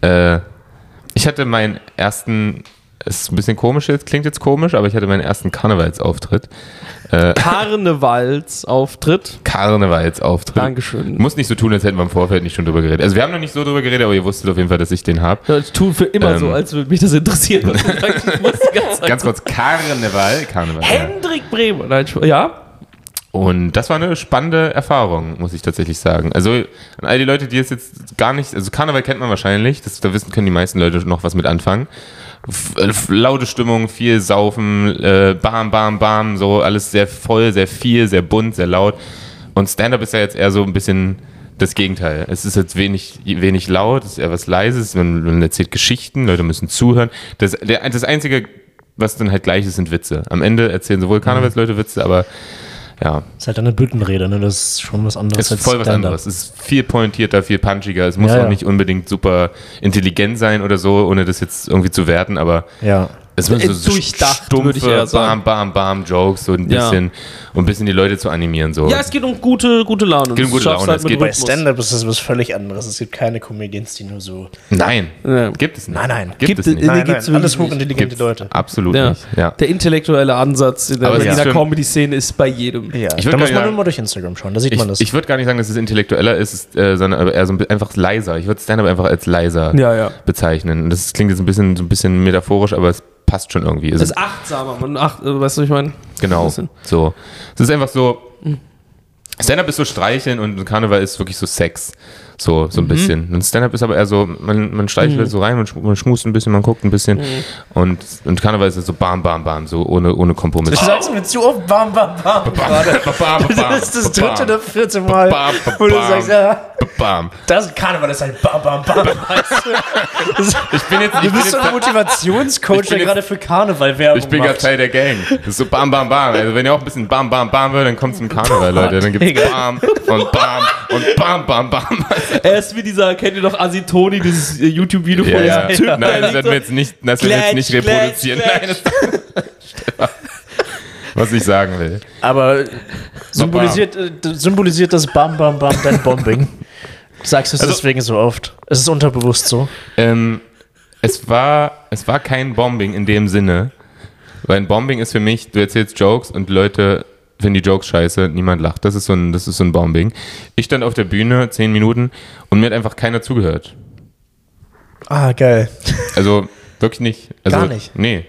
Äh, ich hatte meinen ersten, es ist ein bisschen komisch jetzt, klingt jetzt komisch, aber ich hatte meinen ersten Karnevalsauftritt. Äh, Karnevalsauftritt. Karnevalsauftritt. Dankeschön. Muss nicht so tun, als hätten wir im Vorfeld nicht schon drüber geredet. Also wir haben noch nicht so drüber geredet, aber ihr wusstet auf jeden Fall, dass ich den habe. Ja, Ich tue für immer Ähm. so, als würde mich das interessieren. Ganz kurz, Karneval. Karneval. Ja. Hendrik Bremer. Nein, ja? Und das war eine spannende Erfahrung, muss ich tatsächlich sagen. Also an all die Leute, die es jetzt gar nicht, also Karneval kennt man wahrscheinlich, das, da wissen können die meisten Leute noch was mit anfangen. Äh, f- laute Stimmung, viel Saufen, äh, bam, bam, bam, so alles sehr voll, sehr viel, sehr bunt, sehr laut. Und Stand-up ist ja jetzt eher so ein bisschen das Gegenteil. Es ist jetzt wenig, wenig laut, es ist eher was Leises, man, man erzählt Geschichten, Leute müssen zuhören. Das, der, das Einzige, was dann halt gleich ist, sind Witze. Am Ende erzählen sowohl Karnevalsleute Witze, aber ja, ist halt eine Büttenrede, ne? Das ist schon was anderes es ist voll was anderes. Es ist viel pointierter, viel punchiger. Es muss Ja, auch ja. nicht unbedingt super intelligent sein oder so, ohne das jetzt irgendwie zu werten, aber Ja. Es sind Äh, so durchdacht, stumpfe, würde ich eher sagen. bam, bam, bam Jokes, so ein Ja. bisschen, um ein bisschen die Leute zu animieren. So. Ja, es geht um gute, gute Laune. geht um Das gute Laune. halt Es mit geht- Bei. Stand-up ist das was völlig anderes. Es gibt keine Comedians, die nur so. Nein, Ja. gibt es nicht. Nein, nein. Gibt, Gibt es es- nicht. Nee, Nein, gibt's nein, alles hochintelligente Gibt's Leute. absolut Ja. nicht. Ja. Der intellektuelle Ansatz in der es schon- Comedy-Szene ist bei jedem. Ja, Ich da muss man nur mal durch Instagram schauen, da sieht Ich, man das. ich würde gar nicht sagen, dass es intellektueller ist, es ist, äh, sondern eher so einfach leiser. Ich würde Stand-up einfach als leiser Ja, ja. bezeichnen. Und Das klingt jetzt ein bisschen, so ein bisschen metaphorisch, aber es passt schon irgendwie. Es Das ist achtsamer. Man acht, äh, weißt du, was ich meine? Genau. So. Es ist einfach so. Stand-up ist so streicheln und Karneval ist wirklich so Sex. So, Mhm. so ein bisschen. Und Stand-up ist aber eher so, man, man streichelt so rein, man, sch- man schmust ein bisschen, man guckt ein bisschen. Mhm. Und, und Karneval ist so bam, bam, bam, so ohne, ohne Kompromiss. Du sagst mir zu oft bam, bam, bam. gerade. Das ist das dritte oder vierte Mal, Bam, bam, wo du bam. sagst, ja, Bam. das Karneval ist halt bam, bam, bam. Ich bin jetzt, ich Du bin bist so ein Motivationscoach, der gerade für Karneval Werbung ich bin gerade. Teil der Gang. Das ist so bam, bam, bam. Also wenn ihr auch ein bisschen bam, bam, bam wird, dann kommt zum Karneval, Leute. Dann gibt's bam und bam und bam, bam, bam. Er ist wie dieser, kennt ihr noch Asitoni, dieses äh, YouTube-Video von ja. diesem Typen? Nein, das werden wir jetzt nicht, das werden wir jetzt nicht reproduzieren. Nein, das was ich sagen will. Aber symbolisiert, äh, symbolisiert das Bam, Bam, Bam dein Bombing? Sagst du es Also- deswegen so oft? Es ist unterbewusst so. Ähm, es, war, es war kein Bombing in dem Sinne, Weil ein Bombing ist für mich, du erzählst Jokes und Leute finden die Jokes scheiße, niemand lacht. Das ist so ein, das ist so ein Bombing. Ich stand auf der Bühne zehn Minuten und mir hat einfach keiner zugehört. Ah, geil. Also wirklich nicht. Also, Gar nicht? Nee.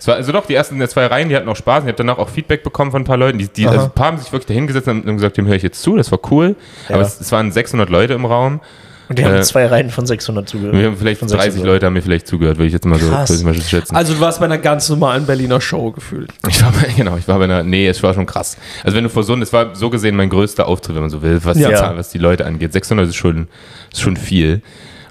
Es war, also doch, die ersten zwei Reihen, die hatten auch Spaß. Ich habe danach auch Feedback bekommen von ein paar Leuten. Die, die, also ein paar haben sich wirklich dahingesetzt und haben gesagt, dem höre ich jetzt zu, das war cool. Aber Ja. es, es waren 600 Leute im Raum. Und die haben Äh, zwei Reihen von 600 zugehört. Wir haben vielleicht Von 30 Leute haben mir vielleicht zugehört, würde ich jetzt mal so, Krass. ich mal so schätzen. Also du warst bei einer ganz normalen Berliner Show gefühlt. Ich war bei, genau, ich war bei einer, nee, es war schon krass. Also wenn du vor so, das war so gesehen mein größter Auftritt, wenn man so will, was, Ja. die, Zahl, was die Leute angeht. 600 ist schon, ist schon viel.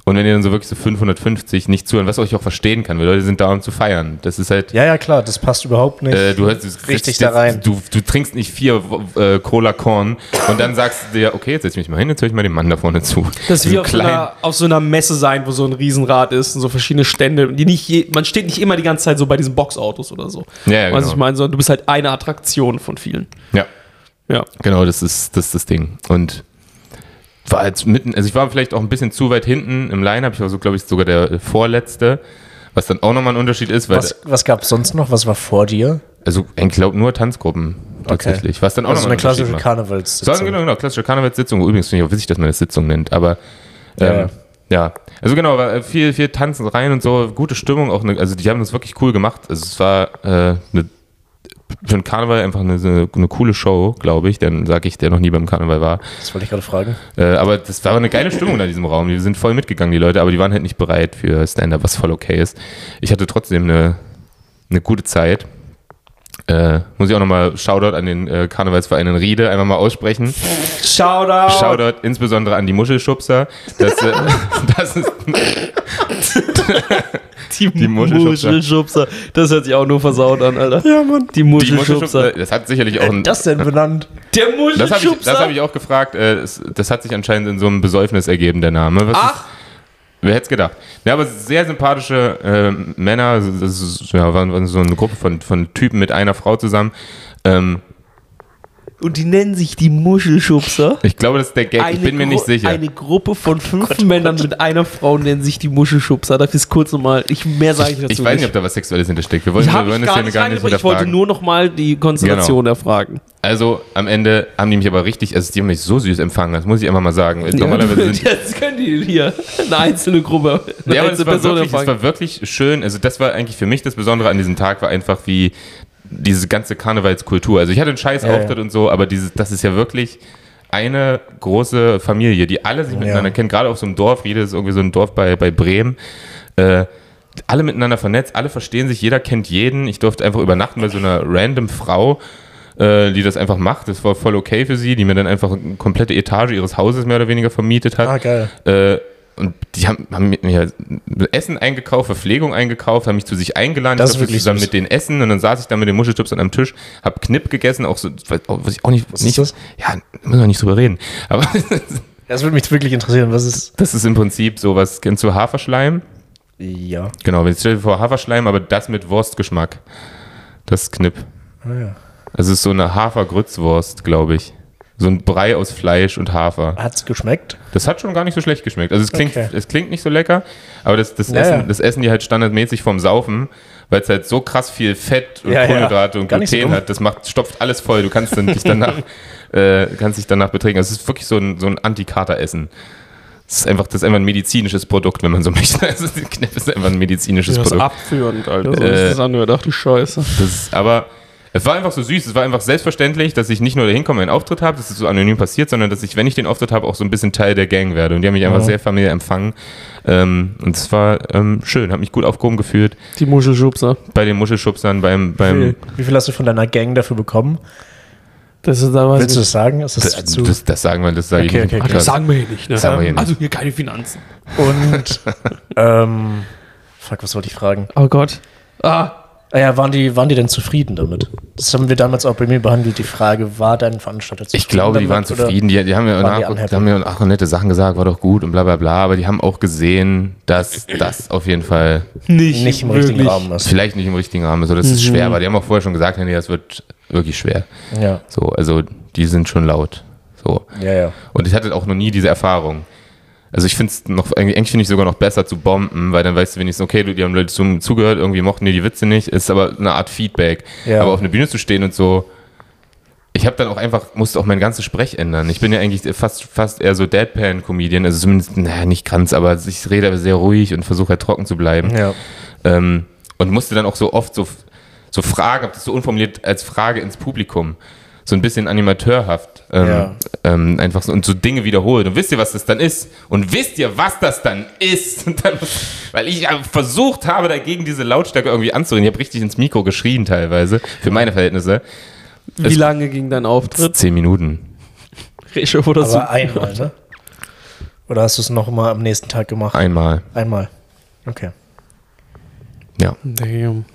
Und wenn ihr dann so wirklich so 550 nicht zuhören, was ich auch verstehen kann, weil Leute sind da, um zu feiern. Das ist halt, Ja, ja, klar, das passt überhaupt nicht. äh, du hörst, du Richtig da rein. Du, du trinkst nicht vier äh, Cola Korn und dann sagst du dir, okay, jetzt setz ich mich mal hin, jetzt höre ich mal dem Mann da vorne zu. Das ist wie So auf so, einer, auf so einer Messe sein, wo so ein Riesenrad ist und so verschiedene Stände. Die nicht je, man steht nicht immer die ganze Zeit so bei diesen Boxautos oder so. Ja, ja, Was genau. ich meine, sondern du bist halt eine Attraktion von vielen. Ja. Ja. Genau, das ist das, ist das Ding. Und war jetzt mitten, also ich war vielleicht auch ein bisschen zu weit hinten im Line-Up. Ich war so, glaube ich, sogar der vorletzte, was dann auch nochmal ein Unterschied ist, was was gab es sonst noch? Was war vor dir? also ich glaube nur Tanzgruppen tatsächlich, was dann auch Also nochmal eine klassische So, Karnevalssitzung. genau, genau, klassische Karnevalssitzung. Übrigens finde ich auch witzig, dass man das Sitzung nennt, aber ähm, Ja. ja. Also genau, war viel, viel Tanzen rein und so, gute Stimmung, auch eine, also die haben das wirklich cool gemacht. Also es war äh, eine für den Karneval einfach eine, eine, eine coole Show, glaube ich. Dann sage ich, der noch nie beim Karneval war. Das wollte ich gerade fragen. Äh, aber das war eine geile Stimmung in diesem Raum. Die sind voll mitgegangen, die Leute, aber die waren halt nicht bereit für Stand-up, was voll okay ist. Ich hatte trotzdem eine, eine gute Zeit. Äh, muss ich auch nochmal Shoutout an den äh, Karnevalsverein in Riede einfach mal aussprechen. Shoutout! Shoutout insbesondere an die Muschelschubser. Das, äh, das ist, Die, Die Muschelschubser. Muschelschubser. Das hört sich auch nur versaut an, Alter. Ja, Mann. Die Muschelschubser. Muschelschubser, das hat sicherlich auch ein, Das denn benannt? Der das habe ich, Muschelschubser? das hab ich auch gefragt. Äh, das hat sich anscheinend in so einem Besäufnis ergeben, der Name. Was ist, Ach, Wer hätte es gedacht? Ja, aber sehr sympathische äh, Männer. Das ist, ja, waren, waren so eine Gruppe von, von Typen mit einer Frau zusammen. Ähm, und die nennen sich die Muschelschubser. ich glaube, das ist der Gag. ich bin mir Gru- nicht sicher. Eine Gruppe von fünf Männern mit einer Frau nennen sich die Muschelschubser. Dafür ist kurz nochmal. Ich, mehr sage ich dazu ich weiß nicht, ob da was Sexuelles hintersteckt. Wir wollen, Ich, wir wollen das gar nicht gar nicht reingebracht. ich wollte nur nochmal die Konstellation erfragen. Also am Ende haben die mich aber richtig, also die haben mich so süß empfangen, das muss ich einfach mal sagen. Normalerweise sind, Jetzt können die hier eine einzelne Gruppe, eine Ja, aber das einzelne war, Person wirklich, das war wirklich schön. Also das war eigentlich für mich das Besondere an diesem Tag, war einfach wie diese ganze Karnevalskultur. Also ich hatte einen scheiß Ja, ja. Auftritt und so, aber dieses, das ist ja wirklich eine große Familie, die alle sich miteinander kennen, gerade auf so einem Dorf, Riede ist irgendwie so ein Dorf bei, bei Bremen. Äh, alle miteinander vernetzt, alle verstehen sich, jeder kennt jeden. Ich durfte einfach übernachten bei so einer random Frau, äh, die das einfach macht. Das war voll okay für sie, die mir dann einfach eine komplette Etage ihres Hauses mehr oder weniger vermietet hat. Ah, geil. Äh, und die haben, haben mir Essen eingekauft, Verpflegung eingekauft, haben mich zu sich eingeladen. Das ich ist wirklich zusammen süß. mit denen essen und dann saß ich da mit den Muschelstupsern am Tisch, hab Knipp gegessen, auch so, was ich auch nicht, Was nicht ist das? ja, müssen wir nicht drüber reden. Aber Das würde mich wirklich interessieren. Was ist. das ist im Prinzip sowas, kennst du Haferschleim? Ja. Genau, ich stell dir vor Haferschleim, aber das mit Wurstgeschmack. Das ist Knipp. Ah, ja. Also es ist so eine Hafergrützwurst, glaube ich. So ein Brei aus Fleisch und Hafer. Hat's geschmeckt? Das hat schon gar nicht so schlecht geschmeckt. Also es klingt, Okay. es klingt nicht so lecker, aber das, das, Ja, Essen, ja. das essen die halt standardmäßig vom Saufen, weil es halt so krass viel Fett und Ja, ja. Kohlenhydrate und so Gluten dumm. hat. Das macht, stopft alles voll. Du kannst dann dich danach, äh, kannst dich danach betrinken. Also es ist wirklich so ein, so ein Antikater-Essen. Das ist, einfach, das ist einfach ein medizinisches Produkt, wenn man so möchte. Also die Knepp ist einfach ein medizinisches Das ist Produkt. abführend, Alter. So Äh, ist das anhört. Ach du Scheiße. Das ist, aber es war einfach so süß, es war einfach selbstverständlich, dass ich nicht nur dahin komme, einen Auftritt habe, dass es so anonym passiert, sondern dass ich, wenn ich den Auftritt habe, auch so ein bisschen Teil der Gang werde. Und die haben mich einfach Mhm. sehr familiär empfangen. Ähm, und es war ähm, schön, habe mich gut aufgehoben gefühlt. Die Muschelschubser. Bei den Muschelschubsern, beim, beim Wie, wie viel hast du von deiner Gang dafür bekommen? Das ist da was. Willst du das sagen? Ist das, das, zu. das, das sagen wir, das sage Okay, ich nicht. im okay, okay. das sagen wir hier nicht, ne? sagen wir hier nicht. Also hier keine Finanzen. Und. ähm. Fuck, was wollte ich fragen? Oh Gott. Ah ja, waren die, waren die denn zufrieden damit? Das haben wir damals auch bei mir behandelt, die Frage, war dein Veranstalter zufrieden Ich glaube, die waren zufrieden. Die, die haben mir nach, die haben mir auch nette Sachen gesagt, war doch gut und bla bla bla. Aber die haben auch gesehen, dass das auf jeden Fall nicht, Nicht im richtigen wirklich. Rahmen ist. vielleicht nicht im richtigen Rahmen ist oder dass es schwer war. Die haben auch vorher schon gesagt, nee, das wird wirklich schwer. Ja, So, also die sind schon laut. So. ja, ja. Und ich hatte auch noch nie diese Erfahrung. Also ich finde es noch, eigentlich finde ich sogar noch besser zu bomben, weil dann weißt du wenigstens, okay, die haben Leute zugehört, irgendwie mochten die die Witze nicht, ist aber eine Art Feedback. Ja. Aber auf eine Bühne zu stehen und so, ich habe dann auch einfach, musste auch mein ganzes Sprech ändern. Ich bin ja eigentlich fast, fast eher so Deadpan-Comedian, also zumindest, naja, nicht ganz, aber ich rede aber sehr ruhig und versuche halt trocken zu bleiben. Ja. Ähm, und musste dann auch so oft so, so Fragen, hab das so unformuliert als Frage ins Publikum. So ein bisschen animateurhaft. Ähm, Ja. ähm, einfach so und so Dinge wiederholt. Und wisst ihr, was das dann ist? Und wisst ihr, was das dann ist? Dann, weil ich äh, versucht habe, dagegen diese Lautstärke irgendwie anzureden. Ich habe richtig ins Mikro geschrien teilweise, für meine Verhältnisse. Wie lange ging dein Auftritt? Zehn Minuten. Resche oder so? Aber einmal, ne? Oder hast du es noch mal am nächsten Tag gemacht? Einmal. Einmal. Okay. Ja. Damn.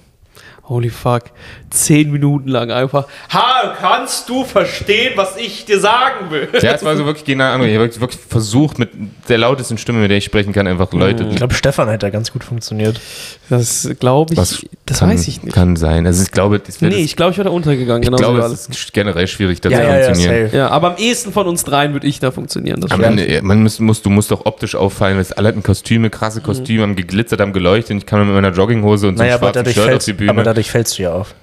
Holy fuck. Zehn Minuten lang einfach. Ha, kannst du verstehen, was ich dir sagen will? Ja, es war so wirklich genial. Ich habe wirklich, wirklich versucht, mit der lautesten Stimme, mit der ich sprechen kann, einfach Leute. Ich glaube, Stefan hat da ganz gut funktioniert. Das glaube ich. Was das kann, weiß ich nicht. Kann sein. Also ich glaube, das Nee, das- ich glaube, ich wäre da untergegangen. Ich genauso glaube, es ist generell schwierig, da Ja, zu ja, ja, funktionieren. safe. Ja, aber am ehesten von uns dreien würde ich da funktionieren. Das Am. Ende, man muss, muss, du musst doch optisch auffallen, weil es alle hatten Kostüme, krasse Mhm. Kostüme, haben geglitzert, haben geleuchtet. Ich kam mit meiner Jogginghose und so Naja, einem schwarzen Shirt auf fällst, die Bühne. aber dadurch fällst du ja auf.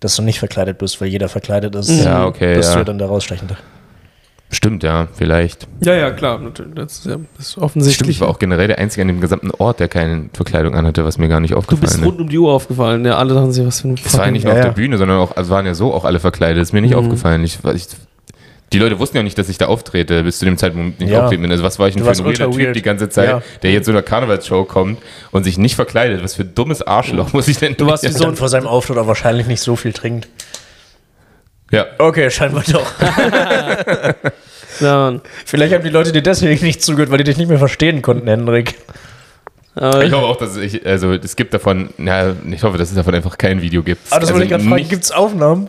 Dass du nicht verkleidet bist, weil jeder verkleidet ist. Ja, okay, Bist ja. du ja dann der Rausstechende. Stimmt, ja, vielleicht. Ja, ja, klar. Natürlich. Das ist, ja, das ist Stimmt, offensichtlich. ich war auch generell der Einzige an dem gesamten Ort, der keine Verkleidung anhatte, was mir gar nicht du aufgefallen bist ist. rund um die Uhr aufgefallen. Ja, alle dachten sich, was für ein Es war ja nicht nur Ja, auf ja. der Bühne, sondern auch, also waren ja so auch alle verkleidet. Das ist mir nicht Mhm. aufgefallen. Ich, ich, die Leute wussten ja nicht, dass ich da auftrete, bis zu dem Zeitpunkt nicht Ja. auftreten bin. Also was war ich denn für ein weirder Typ weird. die ganze Zeit, Ja. der jetzt zu einer Karnevalsshow kommt und sich nicht verkleidet. Was für ein dummes Arschloch muss ich denn Du warst wie so ein vor seinem Auftritt auch wahrscheinlich nicht so viel trinkt. Ja. Okay, scheinbar doch. Ja. Vielleicht haben die Leute dir deswegen nicht zugehört, weil die dich nicht mehr verstehen konnten, Hendrik. Aber Ich hoffe auch, dass ich, also es gibt davon, ja, ich hoffe, dass es davon einfach kein Video gibt. Ah, das also wollte ich gerade fragen. nicht- Gibt es Aufnahmen?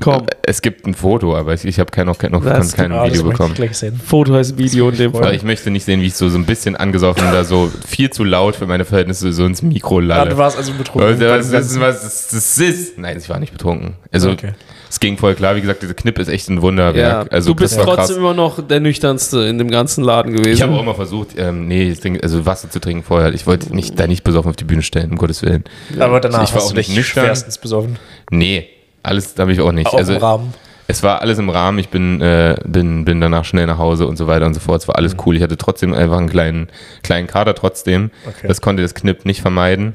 Komm. Es gibt ein Foto, aber ich, ich habe kein, noch, kein, noch Das kein Ah, das Video bekommen. ich. Foto heißt Video in dem Aber Fall. ich möchte nicht sehen, wie ich so, so ein bisschen angesoffen da so viel zu laut für meine Verhältnisse so ins Mikro lalle. du warst also betrunken. was, was, beim was, das, das ist? Nein, ich war nicht betrunken. Also Okay. es ging voll klar. Wie gesagt, dieser Knipp ist echt ein Wunderwerk. Ja, also du bist das war trotzdem immer noch der nüchternste in dem ganzen Laden gewesen. Ich habe auch mal versucht, ähm, nee, ich trinke- also Wasser zu trinken vorher. Ich wollte mich da nicht besoffen auf die Bühne stellen, um Gottes Willen. Aber danach Ich war hast auch du nicht nüchtern. schwerstens besoffen. Nee, alles habe ich auch nicht. Auch also im Rahmen. es war alles im Rahmen. Ich bin, äh, bin, bin danach schnell nach Hause und so weiter und so fort. Es war alles cool. Ich hatte trotzdem einfach einen kleinen, kleinen Kader trotzdem. Okay. Das konnte das Knipp nicht vermeiden.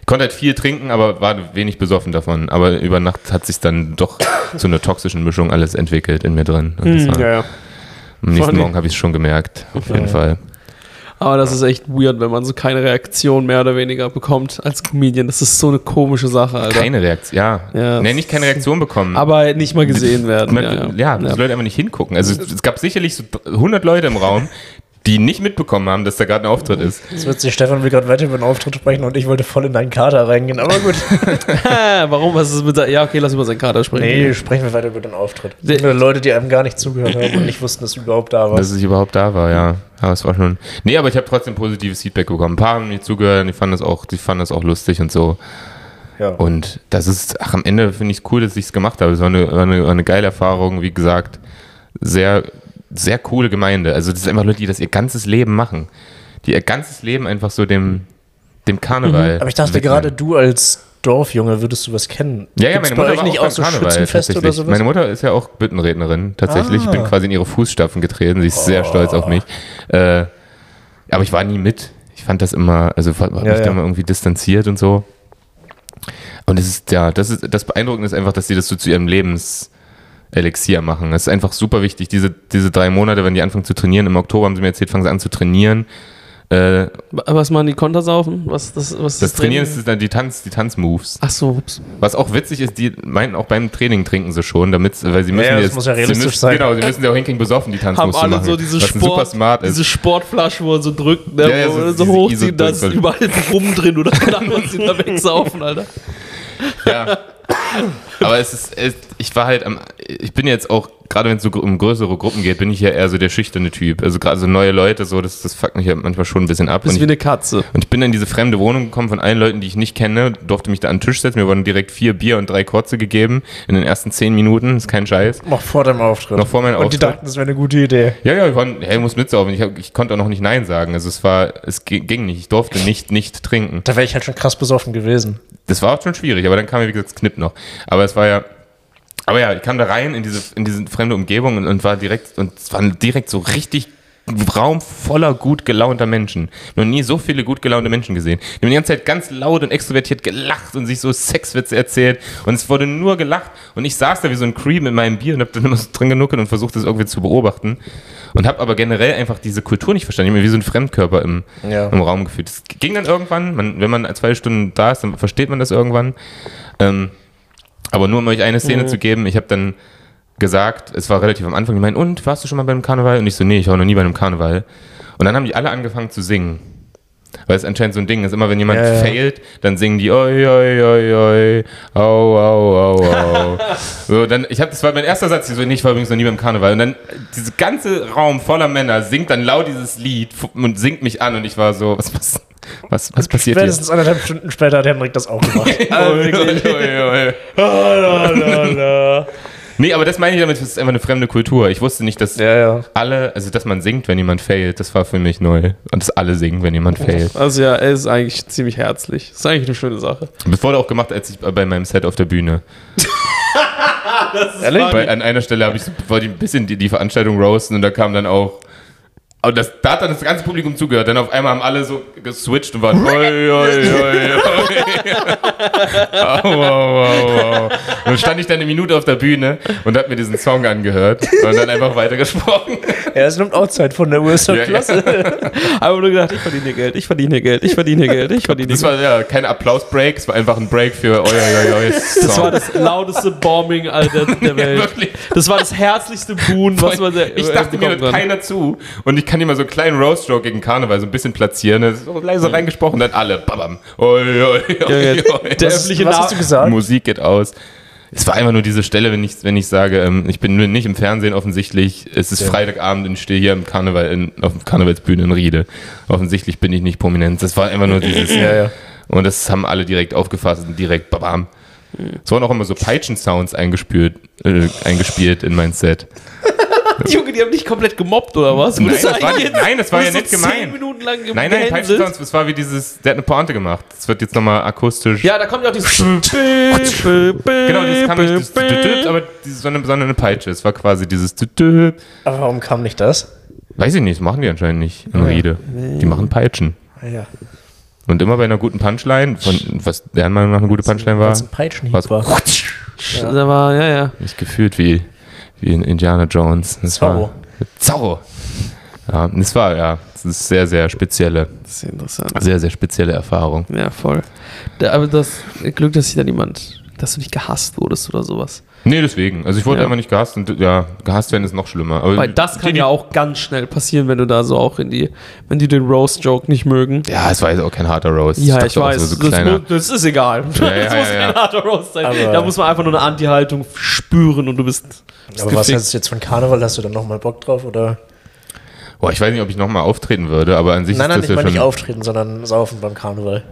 Ich konnte halt viel trinken, aber war wenig besoffen davon. Aber über Nacht hat sich dann doch zu einer toxischen Mischung alles entwickelt in mir drin. Und das Hm, war, ja, ja. Am nächsten. Morgen habe ich es schon gemerkt. Auf jeden Ja. Fall. Aber das ist echt weird, wenn man so keine Reaktion mehr oder weniger bekommt als Comedian. Das ist so eine komische Sache, Alter. Keine Reaktion, ja. Ja, nee, nicht keine Reaktion bekommen. Aber nicht mal gesehen werden. Man, ja, ja, ja. dass Ja. Leute einfach nicht hingucken. Also es, es gab sicherlich so 100 Leute im Raum, die nicht mitbekommen haben, dass da gerade ein Auftritt ist. Jetzt wird sich Stefan will gerade weiter über den Auftritt sprechen und ich wollte voll in deinen Kater reingehen. Aber gut. Warum? Was ist mit der, Ja, okay, lass über seinen Kater sprechen. nee, sprechen wir weiter über den Auftritt. Über Leute, die einem gar nicht zugehört haben und nicht wussten, dass du überhaupt da warst. Dass ich überhaupt da war, ja. Ja, es war schon. Nee, aber ich habe trotzdem positives Feedback bekommen. Ein paar haben mir zugehört, die fanden das auch, die fanden das auch lustig und so. Ja. Und das ist, ach, am Ende finde ich es cool, dass ich es gemacht habe. Es war eine, eine, war eine geile Erfahrung, wie gesagt. Sehr, sehr coole Gemeinde. Also, das ist einfach Leute, die das ihr ganzes Leben machen. Die ihr ganzes Leben einfach so dem, dem Karneval. Aber ich dachte widmen. gerade, du als Dorfjunge würdest du was kennen. Ja, ja, meine Mutter war nicht auch so Karneval, Schützenfeste oder sowas? Meine Mutter ist ja auch Büttenrednerin, tatsächlich. Ich bin Ah. quasi in ihre Fußstapfen getreten. Sie ist sehr stolz auf mich. Äh, aber ich war nie mit. Ich fand das immer, also habe Ja, mich da ja. immer irgendwie distanziert und so. Und es ist, ja, das ist, das Beeindruckende ist einfach, dass sie das so zu ihrem Lebenselixier machen. Das ist einfach super wichtig. Diese, diese drei Monate, wenn die anfangen zu trainieren, im Oktober haben sie mir erzählt, fangen sie an zu trainieren. Äh, Was machen die Kontersaufen? Was, das, was das Trainieren Training? ist dann die Tanz, die Tanzmoves. Ach so, ups. Was auch witzig ist, die meinten auch beim Training trinken sie schon, damit, weil sie müssen Ja, das jetzt, muss ja sie realistisch müssen, sein. Genau, sie müssen ja auch hinkriegen, besoffen die Haben Tanzmoves zu alle machen. so diese Sport, diese Sportflasche, wo man so drückt, ne, Ja, ja, wo so man so hochziehen, da ist überall rum drin oder keine Ahnung, was die da wegsaufen, Alter. ja. Aber es ist, es, ich war halt am, ich bin jetzt auch, gerade wenn es so um größere Gruppen geht, bin ich ja eher so der schüchterne Typ. Also gerade so neue Leute, so, das, das fuckt mich ja manchmal schon ein bisschen ab. Bist Und wie ich, eine Katze. und ich bin in diese fremde Wohnung gekommen von allen Leuten, die ich nicht kenne, durfte mich da an den Tisch setzen. Mir wurden direkt vier Bier und drei Kurze gegeben in den ersten zehn Minuten. ist kein Scheiß. Noch vor deinem Auftritt. Noch vor meinem Und die Auftritt. dachten, das wäre eine gute Idee. Ja, ja, ich, war, hey, ich muss mitsaufen. Ich, hab, ich konnte auch noch nicht Nein sagen. Also es war, es gi- ging nicht. Ich durfte nicht, nicht trinken. Da wäre ich halt schon krass besoffen gewesen. Das war auch schon schwierig, aber dann kam ja, wie gesagt, das Knipp noch. Aber es war ja, aber ja, ich kam da rein in diese, in diese fremde Umgebung und, und war direkt, und es war direkt so richtig Raum voller gut gelaunter Menschen. Noch nie so viele gut gelaunte Menschen gesehen. Die haben die ganze Zeit ganz laut und extrovertiert gelacht und sich so Sexwitze erzählt. Und es wurde nur gelacht. Und ich saß da wie so ein Creep mit meinem Bier und hab dann immer so drin genuckelt und versucht, das irgendwie zu beobachten. Und hab aber generell einfach diese Kultur nicht verstanden. Ich hab mich wie so ein Fremdkörper im, Ja. im Raum gefühlt. Das ging dann irgendwann, man, wenn man zwei Stunden da ist, dann versteht man das irgendwann. Ähm, aber nur um euch eine Szene zu geben, ich habe dann gesagt, es war relativ am Anfang, die meinen, und warst du schon mal beim Karneval? Und ich so, nee, ich war noch nie bei einem Karneval. Und dann haben die alle angefangen zu singen. Weil es anscheinend so ein Ding ist, immer wenn jemand Ja, ja. failt, dann singen die oi, oi, oi, oi, au, au, au, au. so, dann, ich hab, das war mein erster Satz, ich so, nee, ich war übrigens noch nie beim Karneval. Und dann, dieser ganze Raum voller Männer singt dann laut dieses Lied und singt mich an und ich war so, was, was, was, was passiert hier? Spätestens anderthalb Stunden später hat Henrik das auch gemacht. Oi, oi, oi, oi. Nee, aber das meine ich damit, das ist einfach eine fremde Kultur. Ich wusste nicht, dass ja, ja. alle, also dass man singt, wenn jemand failt, das war für mich neu. Und dass alle singen, wenn jemand failt. Also ja, er ist eigentlich ziemlich herzlich. Das ist eigentlich eine schöne Sache. Das wurde auch gemacht, als ich bei meinem Set auf der Bühne. Ehrlich? Weil an einer Stelle habe ich wollte ich ein bisschen die, die Veranstaltung roasten und da kam dann auch. Aber das, da hat dann das ganze Publikum zugehört. Dann auf einmal haben alle so geswitcht und waren. Oi, oi, oi, au, au, au, au. Und dann stand ich dann eine Minute auf der Bühne und habe mir diesen Song angehört und dann einfach weitergesprochen. Er ist nimmt Outside von der USA Ja, Klasse. Aber nur gedacht, ich verdiene hier Geld, ich verdiene hier Geld, ich verdiene hier Geld, ich verdiene hier Das Geld. war ja kein Applaus-Break, es war einfach ein Break für oi, oi, oi, oi, Das war das lauteste Bombing Alter, der Welt. wirklich. Das war das herzlichste Boon, was man ich dachte, mir hört keiner zu. Und ich kann immer so einen kleinen Roast-Joke gegen Karneval so ein bisschen platzieren. Das ist so leise reingesprochen, dann alle. Babam. Oi, oi, oi, oi. der öffentliche Was Na- hast du gesagt? Musik geht aus. Es war einfach nur diese Stelle, wenn ich, wenn ich sage, ähm, ich bin nicht im Fernsehen offensichtlich. Es ist Freitagabend und ich stehe hier im Karneval in, auf der Karnevalsbühne in Riede. Offensichtlich bin ich nicht prominent. Das war einfach nur dieses. Ja, ja. Und das haben alle direkt aufgefasst und direkt babam. Es wurden auch immer so Peitschen-Sounds eingespielt, äh, eingespielt in mein Set. Junge, die haben dich komplett gemobbt, oder was? Nein, du das war nein, das war ja wurdest nett gemeint. Zehn Minuten lang ge- Nein, nein, gehänselt? Peitschen-Sounds, das war wie dieses, der hat eine Pointe gemacht. Das wird jetzt nochmal akustisch. Ja, da kommt ja auch dieses. Genau, genau, dieses kam nicht das aber dieses, sondern, sondern eine Peitsche. Es war quasi dieses. Aber warum kam nicht das? Weiß ich nicht, das machen die anscheinend nicht in Riede. Die machen Peitschen. Ah, ja. Und immer bei einer guten Punchline, von was der Meinung nach eine gute Punchline war, es ein Peitschenhieb war war. Da war, ja, ja. nicht gefühlt wie, wie in Indiana Jones. Das Zorro. War, Zorro. Ja, das war, ja, das ist sehr, sehr spezielle, Das ist interessant. sehr, sehr spezielle Erfahrung. Ja, voll. Da, aber das Glück, dass sich da niemand, dass du nicht gehasst wurdest oder sowas. Nee, deswegen. Also ich wurde Ja. einfach nicht gehasst und ja, gehasst werden ist noch schlimmer. Aber Weil das kann ja auch ganz schnell passieren, wenn du da so auch in die, wenn die den Roast-Joke nicht mögen. Ja, es war jetzt auch kein harter Roast. Ja, ich auch weiß. So, das, das ist egal. Ja, ja, das muss kein harter Roast sein. Aber- da muss man einfach nur eine Anti-Haltung spüren und du bist. bist Aber was gefickt. heißt jetzt von Karneval? Hast du dann nochmal Bock drauf? Oder? Boah, ich weiß nicht, ob ich nochmal auftreten würde, aber an sich Nein, nein, ist ich das meine ja nicht schon. auftreten, sondern saufen beim Karneval.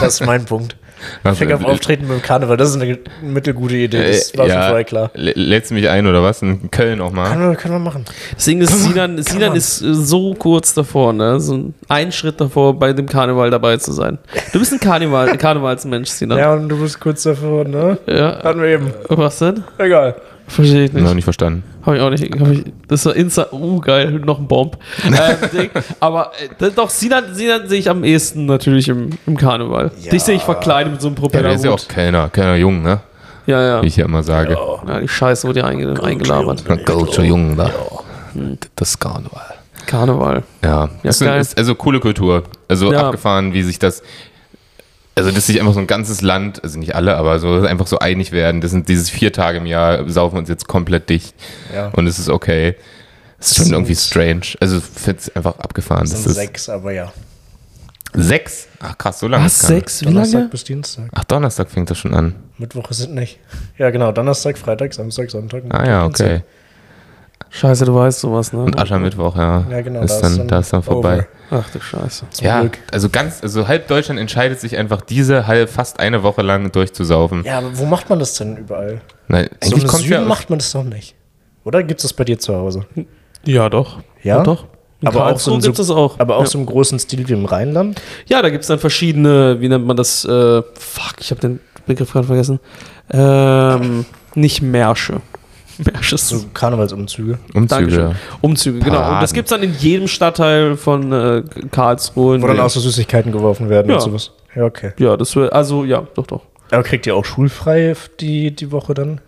Das ist mein Punkt. Also, Fick auf Auftreten beim Karneval, das ist eine mittelgute Idee. Das äh, war schon ja, vorher klar. lä- Lädst du mich ein oder was? In Köln auch mal? Können wir, können wir machen. Deswegen ist Sinan, Sinan ist äh, so kurz davor, ne? So ein Schritt davor, bei dem Karneval dabei zu sein. Du bist ein Karneval, Karnevalsmensch, Sinan. Ja, und du bist kurz davor, ne? ja. Hatten wir eben. Was denn? Egal. Verstehe ich Noch nicht. nicht verstanden. Habe ich auch nicht. Hab ich, das war Insta. Uh, geil, noch ein Bomb. ähm, Ding. Aber äh, doch, Sinan, Sinan sehe ich am ehesten natürlich im, im Karneval. Ja. Dich sehe ich verkleidet mit so einem Ja, der ist ja auch. Kölner, Kölner Jung, ne? Ja, ja. Wie ich ja immer sage. ja. Die Scheiße wurde ja einge eingelabert. Culture Jung, da. Das ist Karneval. Karneval. Ja, das geil. ist also coole Kultur. Also Ja. abgefahren, wie sich das. Also, dass sich einfach so ein ganzes Land, also nicht alle, aber so einfach so einig werden. Das sind dieses vier Tage im Jahr, saufen wir uns jetzt komplett dicht. Ja. Und es ist okay. Es ist schon sind- irgendwie strange. Also, ich finde es einfach abgefahren. Das Das sind ist, sechs, aber ja. Sechs? Ach krass, so lange Was? ist gar nicht. Sechs? Wie Donnerstag lange? bis Dienstag. Ach, Donnerstag fängt das schon an. Mittwoch ist es nicht. Ja, genau. Donnerstag, Freitag, Samstag, Sonntag. Ah ja, Dienstag. Scheiße, du weißt sowas, ne? Und Aschermittwoch, ja. Ja, genau. Ist dann, da ist dann vorbei. over. Ach du Scheiße. Zum Ja, Glück. also ganz, also halb Deutschland entscheidet sich einfach, diese halb fast eine Woche lang durchzusaufen. Ja, aber wo macht man das denn überall? Nein, So eigentlich im kommt Süden ja macht man das doch nicht. Oder gibt es das bei dir zu Hause? Ja, doch. Ja? doch. In Aber auch so gibt es auch. Aber auch ja. so im großen Stil wie im Rheinland? Ja, da gibt es dann verschiedene, wie nennt man das? Äh, fuck, ich habe den Begriff gerade vergessen. Ähm, nicht Märsche. Märsche ist So Karnevalsumzüge. Umzüge. Dankeschön. Umzüge, genau. Und das gibt es dann in jedem Stadtteil von äh, Karlsruhe. Wo dann auch so Süßigkeiten geworfen werden Ja. und sowas. Ja, okay. ja, das wird, also ja, doch, doch. Aber kriegt ihr auch schulfrei die, die Woche dann?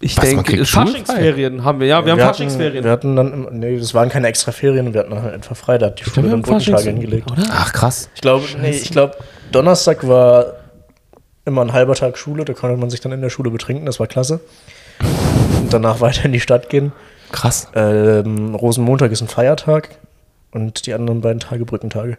Ich Was, denke? Faschingsferien haben wir, ja, wir haben hatten, Faschingsferien. wir hatten dann, nee, das waren keine extra Ferien, wir hatten halt einfach frei, da hat die Schule wir dann haben Brückentage hingelegt. oder? Ach krass. Ich glaube, nee, ich glaube, Donnerstag war immer ein halber Tag Schule, da konnte man sich dann in der Schule betrinken, das war klasse. Und danach weiter in die Stadt gehen. Krass. Ähm, Rosenmontag ist ein Feiertag und die anderen beiden Tage Brückentage.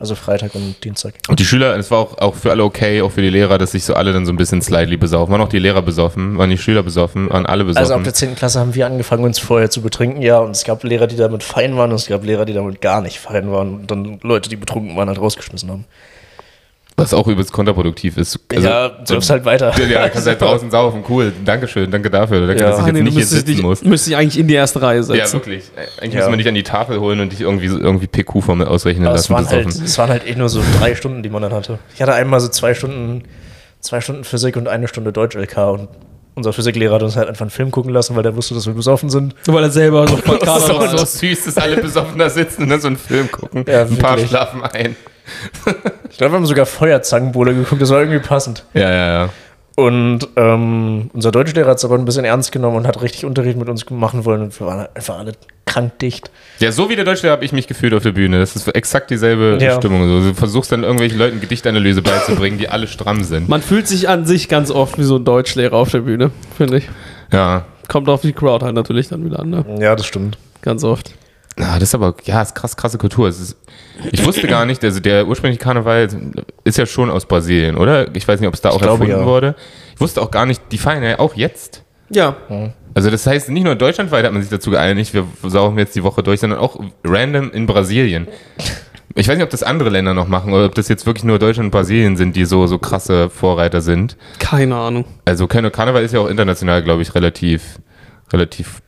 Also Freitag und Dienstag. Und die Schüler, es war auch, auch für alle okay, auch für die Lehrer, dass sich so alle dann so ein bisschen slightly besaufen. Waren auch die Lehrer besoffen, waren die Schüler besoffen, waren alle besoffen. Also ab der 10. Klasse haben wir angefangen, uns vorher zu betrinken, ja. Und es gab Lehrer, die damit fein waren und es gab Lehrer, die damit gar nicht fein waren und dann Leute, die betrunken waren, halt rausgeschmissen haben. Was auch übelst kontraproduktiv ist. Also, ja, du darfst halt weiter. Ja, kannst halt draußen saufen. Cool. Dankeschön. Danke dafür. Danke, Ja. dass ich Ah, jetzt nee, du nicht hier müsstest sitzen dich, muss. müsstest dich eigentlich in die erste Reihe Ja, setzen. wirklich. Eigentlich Ja. muss man dich an die Tafel holen und dich irgendwie, irgendwie PQ-Formel ausrechnen Aber es lassen. waren, halt, es waren halt eh nur so drei Stunden, die man dann hatte. Ich hatte einmal so zwei Stunden, zwei Stunden Physik und eine Stunde Deutsch-LK und unser Physiklehrer hat uns halt einfach einen Film gucken lassen, weil der wusste, dass wir besoffen sind. Weil er selber so voll Das ist auch so süß, dass alle besoffen da sitzen und dann so einen Film gucken. Ja, ein paar schlafen ein. Ich glaube, wir haben sogar Feuerzangenbowle geguckt, das war irgendwie passend. Ja, ja, ja. Und ähm, unser Deutschlehrer hat es aber ein bisschen ernst genommen und hat richtig Unterricht mit uns machen wollen und wir waren halt einfach alle krank dicht. Ja, so wie der Deutschlehrer habe ich mich gefühlt auf der Bühne. Das ist exakt dieselbe Ja. Stimmung. So, du versuchst dann irgendwelchen Leuten Gedichtanalyse beizubringen, die alle stramm sind. Man fühlt sich an sich ganz oft wie so ein Deutschlehrer auf der Bühne, finde ich. Ja. Kommt auf die Crowd halt natürlich dann wieder an, ne? Ja, das stimmt. Ganz oft. Ja, das ist aber, ja, ist krass, krasse Kultur. Ist, ich wusste gar nicht, also der ursprüngliche Karneval ist ja schon aus Brasilien, oder? Ich weiß nicht, ob es da auch glaube, erfunden ja. wurde. Ich wusste auch gar nicht, die feiern ja auch jetzt. Ja. Also das heißt, nicht nur deutschlandweit hat man sich dazu geeinigt, wir saugen jetzt die Woche durch, sondern auch random in Brasilien. Ich weiß nicht, ob das andere Länder noch machen oder ob das jetzt wirklich nur Deutschland und Brasilien sind, die so, so krasse Vorreiter sind. Keine Ahnung. Also Karne- Karneval ist ja auch international, glaube ich, relativ, relativ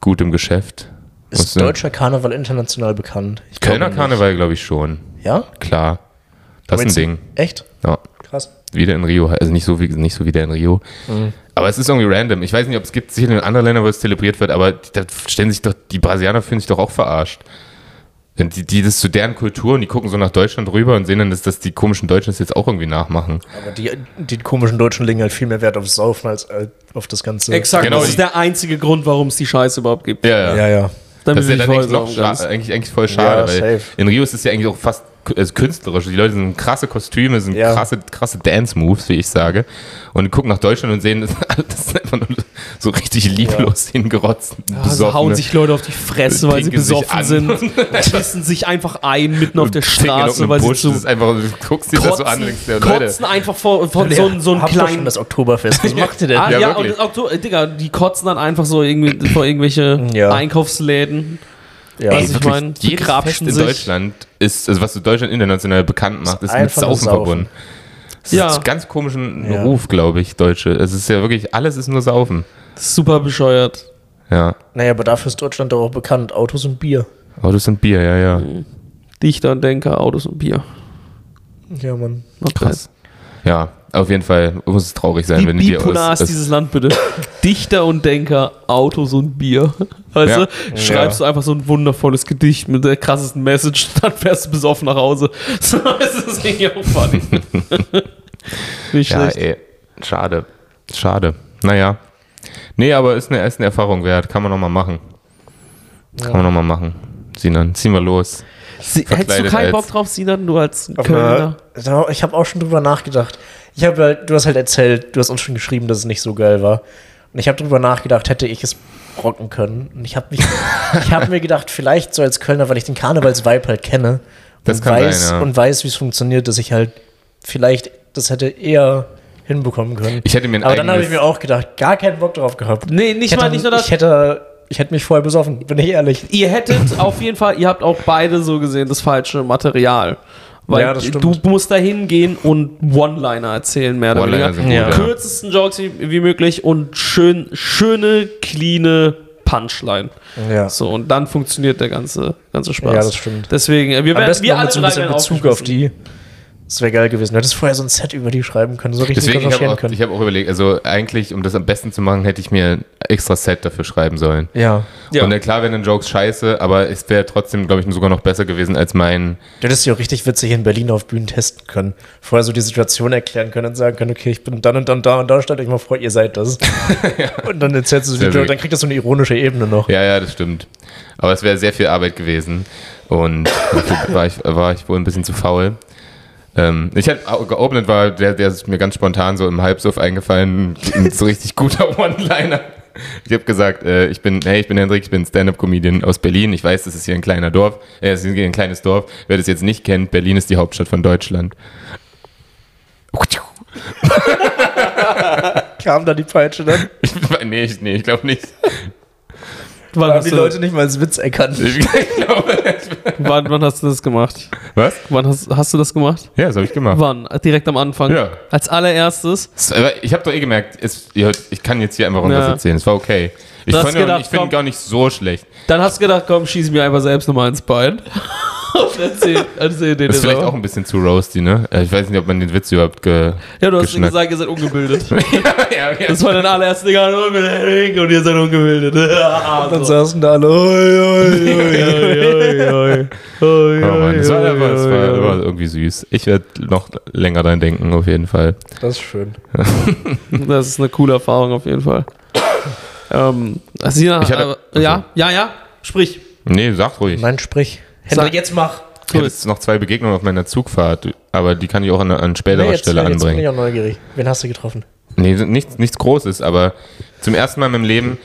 gut im Geschäft. Was Ist denn? deutscher Karneval international bekannt? Ich glaube Kölner. Karneval, glaube ich, schon. Ja? Klar. Das ist ein Ding. Echt? Ja. Krass. Wieder in Rio, also nicht so wie, nicht so wie der in Rio. Mhm. Aber es ist irgendwie random. Ich weiß nicht, ob es gibt sicher in anderen Ländern, wo es zelebriert wird, aber da stellen sich doch, die Brasilianer fühlen sich doch auch verarscht. Denn Die, die, das ist zu deren Kultur und die gucken so nach Deutschland rüber und sehen dann, dass, dass die komischen Deutschen das jetzt auch irgendwie nachmachen. Aber die, die komischen Deutschen legen halt viel mehr Wert aufs Saufen als äh, auf das Ganze. Exakt. Genau, das ist der einzige Grund, warum es die Scheiße überhaupt gibt. Ja, Ja, ja. Damit Das ist ja dann eigentlich, noch eigentlich, eigentlich voll schade, Ja, weil safe. in Rio ist es ja eigentlich auch fast also künstlerisch. Die Leute sind krasse Kostüme, sind Ja. krasse, krasse Dance-Moves, wie ich sage. Und die gucken nach Deutschland und sehen, das das ist einfach nur so richtig lieblos hingerotzt. Also hauen sich Leute auf die Fresse, weil sie besoffen sind, pissen sich einfach ein mitten auf der Straße, weil sie Busch, zu das ist einfach, du guckst dir das so an denkst Leute, kotzen einfach vor, vor so, so schon kleinen... das Oktoberfest. Was macht ihr denn? Ah, Ja, ja, und das Oktober, Digga, die kotzen dann einfach so irgendwie vor irgendwelche Ja. Einkaufsläden. Ja, Ey, Ey, ich wirklich, mein, die jedes grapschen Fest in. Deutschland ist, also was so Deutschland international bekannt macht, ist mit Saufen Saufen. verbunden. Das Ja. ist einen ganz komischen Ja. Ruf, glaube ich, Deutsche. Es ist ja wirklich, alles ist nur Saufen. Das ist super bescheuert. Ja. naja, aber dafür ist Deutschland doch auch bekannt. Autos und Bier. Autos und Bier, ja, ja. Dichter und Denker, Autos und Bier. Ja, Mann. Krass. Ja, auf jeden Fall muss es traurig sein, Wie wenn die bipolar ist dieses Land bitte? Dichter und Denker, Autos und Bier. Weißt Ja. du? Schreibst du einfach so ein wundervolles Gedicht mit der krassesten Message, dann fährst du besoffen nach Hause. So ist das irgendwie auch funny. Nicht Ja, schlecht. ey, schade. Schade. Naja. Nee, aber ist eine, ist eine Erfahrung wert. Kann man nochmal machen. Kann man nochmal machen. Sinan, ziehen wir los. Sie, hättest du keinen als- Bock drauf, Sinan, du als Auf Kölner? einer- Ich habe auch schon drüber nachgedacht. Ich habe halt, du hast halt erzählt, du hast uns schon geschrieben, dass es nicht so geil war. Und ich habe drüber nachgedacht, hätte ich es rocken können. Und ich habe mich, ich habe mir gedacht, vielleicht so als Kölner, weil ich den Karnevalsvibe halt kenne Das und weiß, sein, ja. Und weiß, wie es funktioniert, dass ich halt vielleicht das hätte eher hinbekommen können. Ich hätte mir ein Aber dann habe ich mir auch gedacht, gar keinen Bock drauf gehabt. Nee, nicht ich hätte, mal nicht nur das. Ich hätte, ich hätte mich vorher besoffen, bin ich ehrlich. Ihr hättet auf jeden Fall, ihr habt auch beide so gesehen das falsche Material. Weil Ja, das stimmt. du musst da hingehen und One-Liner erzählen, mehr oder weniger. gut, Ja. Kürzesten Jokes wie, wie möglich und schön, schöne, cleane Punchline. Ja. So, und dann funktioniert der ganze, ganze Spaß. Ja, das stimmt. Deswegen, äh, wir Am werden, besten wir alle so ein drei bisschen Bezug auf die. Das wäre geil gewesen. Du hättest vorher so ein Set über die schreiben können, so richtig Deswegen, ich habe recherchieren auch, können. ich hab auch überlegt, also eigentlich, um das am besten zu machen, hätte ich mir ein extra Set dafür schreiben sollen. ja. Ja. Und dann klar wären dann Jokes scheiße, aber es wäre trotzdem, glaube ich, sogar noch besser gewesen als mein. Du hättest dich auch richtig witzig in Berlin auf Bühnen testen können. Vorher so die Situation erklären können und sagen können, okay, ich bin dann und dann da und da, stellt euch mal vor, ihr seid das. Und dann erzählst du so Joke, gut. dann kriegt das so eine ironische Ebene noch. Ja, ja, das stimmt. Aber es wäre sehr viel Arbeit gewesen. Und dafür war ich, war ich wohl ein bisschen zu faul. Ähm, ich auch geopnet, war der, der ist mir ganz spontan so im Halbsuff eingefallen, ein so richtig guter One-Liner. Ich habe gesagt, äh, ich bin, hey, ich bin Hendrik, ich bin Stand-Up-Comedian aus Berlin. Ich weiß, das ist hier ein kleiner Dorf, äh, es ist hier ein kleines Dorf. Wer das jetzt nicht kennt, Berlin ist die Hauptstadt von Deutschland. Kam da die Peitsche dann? Ich, nee, ich, nee, ich glaube nicht. Wann Haben hast, die du, Leute nicht mal als Witz erkannt. Ich glaube, wann, wann hast du das gemacht? was? Wann hast, hast du das gemacht? Ja, das habe ich gemacht. Wann? Direkt am Anfang? Ja. Als allererstes? Ich habe doch eh gemerkt, es, ich kann jetzt hier einfach irgendwas Ja. erzählen. Es war okay. Ich ich finde komm. gar nicht so schlecht. Dann hast du gedacht, komm, schieß mir einfach selbst nochmal ins Bein. Und erzähl, erzähl den Das ist vielleicht auch ein bisschen zu roasty, ne? Äh, Ich weiß nicht, ob man den Witz überhaupt ge Ja, du hast dir geschnackt- gesagt, ihr seid ungebildet. ja, ja, Das war dein allererster Ding, Henrik und ihr seid ungebildet. Dann saßen da alle, oi, oi, oi. Oh Mann, das war, aber, das war aber irgendwie süß. Ich werde noch länger dran denken, auf jeden Fall. Das ist schön. Das ist eine coole Erfahrung auf jeden Fall. Ähm, Sina, Ich hatte- äh, ja, ja, ja, sprich. Nee, sag ruhig. Mein Sprich. Sag- Hendrik, jetzt mach. Ich hatte jetzt noch zwei Begegnungen auf meiner Zugfahrt, aber die kann ich auch an, an späterer Nee, jetzt, Stelle jetzt bin anbringen. ich auch neugierig. Wen hast du getroffen? Nee, nichts, nichts Großes, aber zum ersten Mal in meinem Leben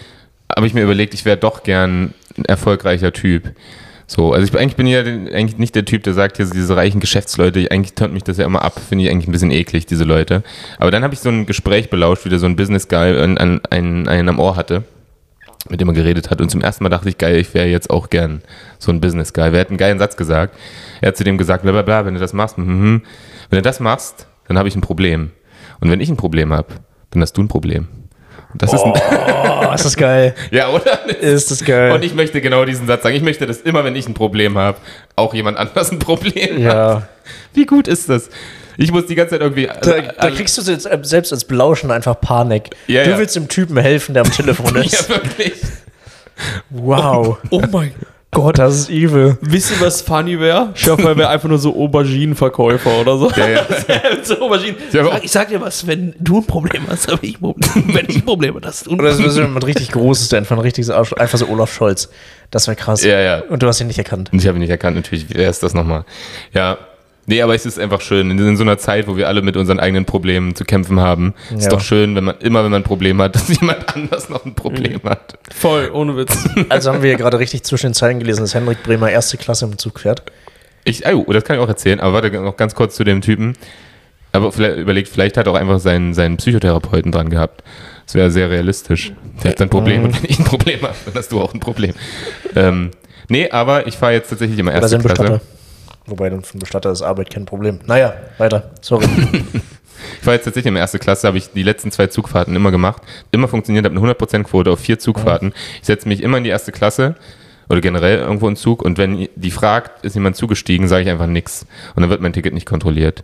habe ich mir überlegt, ich wäre doch gern ein erfolgreicher Typ. So, also ich bin, eigentlich bin ja eigentlich nicht der Typ, der sagt, hier diese reichen Geschäftsleute, eigentlich tönt mich das ja immer ab, finde ich eigentlich ein bisschen eklig, diese Leute. Aber dann habe ich so ein Gespräch belauscht, wie der so ein Business Guy an, einen, einen am Ohr hatte, mit dem er geredet hat. Und zum ersten Mal dachte ich, geil, ich wäre jetzt auch gern so ein Business Guy. Wer hat einen geilen Satz gesagt? Er hat zu dem gesagt, bla bla bla, wenn du das machst, mhm, wenn du das machst, dann habe ich ein Problem. Und wenn ich ein Problem habe, dann hast du ein Problem. Das ist ein, Oh, ist das geil. ja, oder? Ist das geil. Und ich möchte genau diesen Satz sagen. Ich möchte, dass immer, wenn ich ein Problem habe, auch jemand anders ein Problem hat. ja. Wie gut ist das? Ich muss die ganze Zeit irgendwie. Da, da kriegst du jetzt äh, selbst als Belauschen einfach Panik. Ja, du ja. willst dem Typen helfen, der am Telefon ist. ja, wirklich. Wow. Oh mein Gott, das ist evil. Wisst ihr, was funny wäre? Ich hoffe, er wäre einfach nur so Auberginenverkäufer oder so. Ja, ja. so Auberginen. Ja, Sag- ich sag dir was, wenn du ein Problem hast, habe ich ein Problem. Wenn ich ein Problem habe, hast du ein Oder das ist jemand richtig Großes, der einfach ein richtiges Arsch, einfach so Olaf Scholz. Das wäre krass. Ja, ja. Und du hast ihn nicht erkannt. Ich habe ihn nicht erkannt, natürlich. Wer ist das nochmal? Ja. Nee, aber es ist einfach schön. In, in so einer Zeit, wo wir alle mit unseren eigenen Problemen zu kämpfen haben, ist Ja. doch schön, wenn man immer, wenn man ein Problem hat, dass jemand anders noch ein Problem hat. Voll, ohne Witz. Also haben wir hier gerade richtig zwischen den Zeilen gelesen, dass Henrik Bremer erste Klasse im Zug fährt. Ich, oh, das kann ich auch erzählen, aber warte noch ganz kurz zu dem Typen. Aber vielleicht, überlegt, vielleicht hat er auch einfach seinen, seinen Psychotherapeuten dran gehabt. Das wäre sehr realistisch. Der hat sein Problem und wenn ich ein Problem habe, dann hast du auch ein Problem. Ähm, nee, aber ich fahre jetzt tatsächlich immer erste sein Bestatter. Wobei dann für einen Bestatter ist Arbeit kein Problem. Naja, weiter. Sorry. Ich fahre jetzt tatsächlich immer erste Klasse, habe ich die letzten zwei Zugfahrten immer gemacht. Immer funktioniert, habe eine 100% Quote auf vier Zugfahrten. Ich setze mich immer in die erste Klasse oder generell irgendwo in Zug und wenn die fragt, ist jemand zugestiegen, sage ich einfach nix. Und dann wird mein Ticket nicht kontrolliert.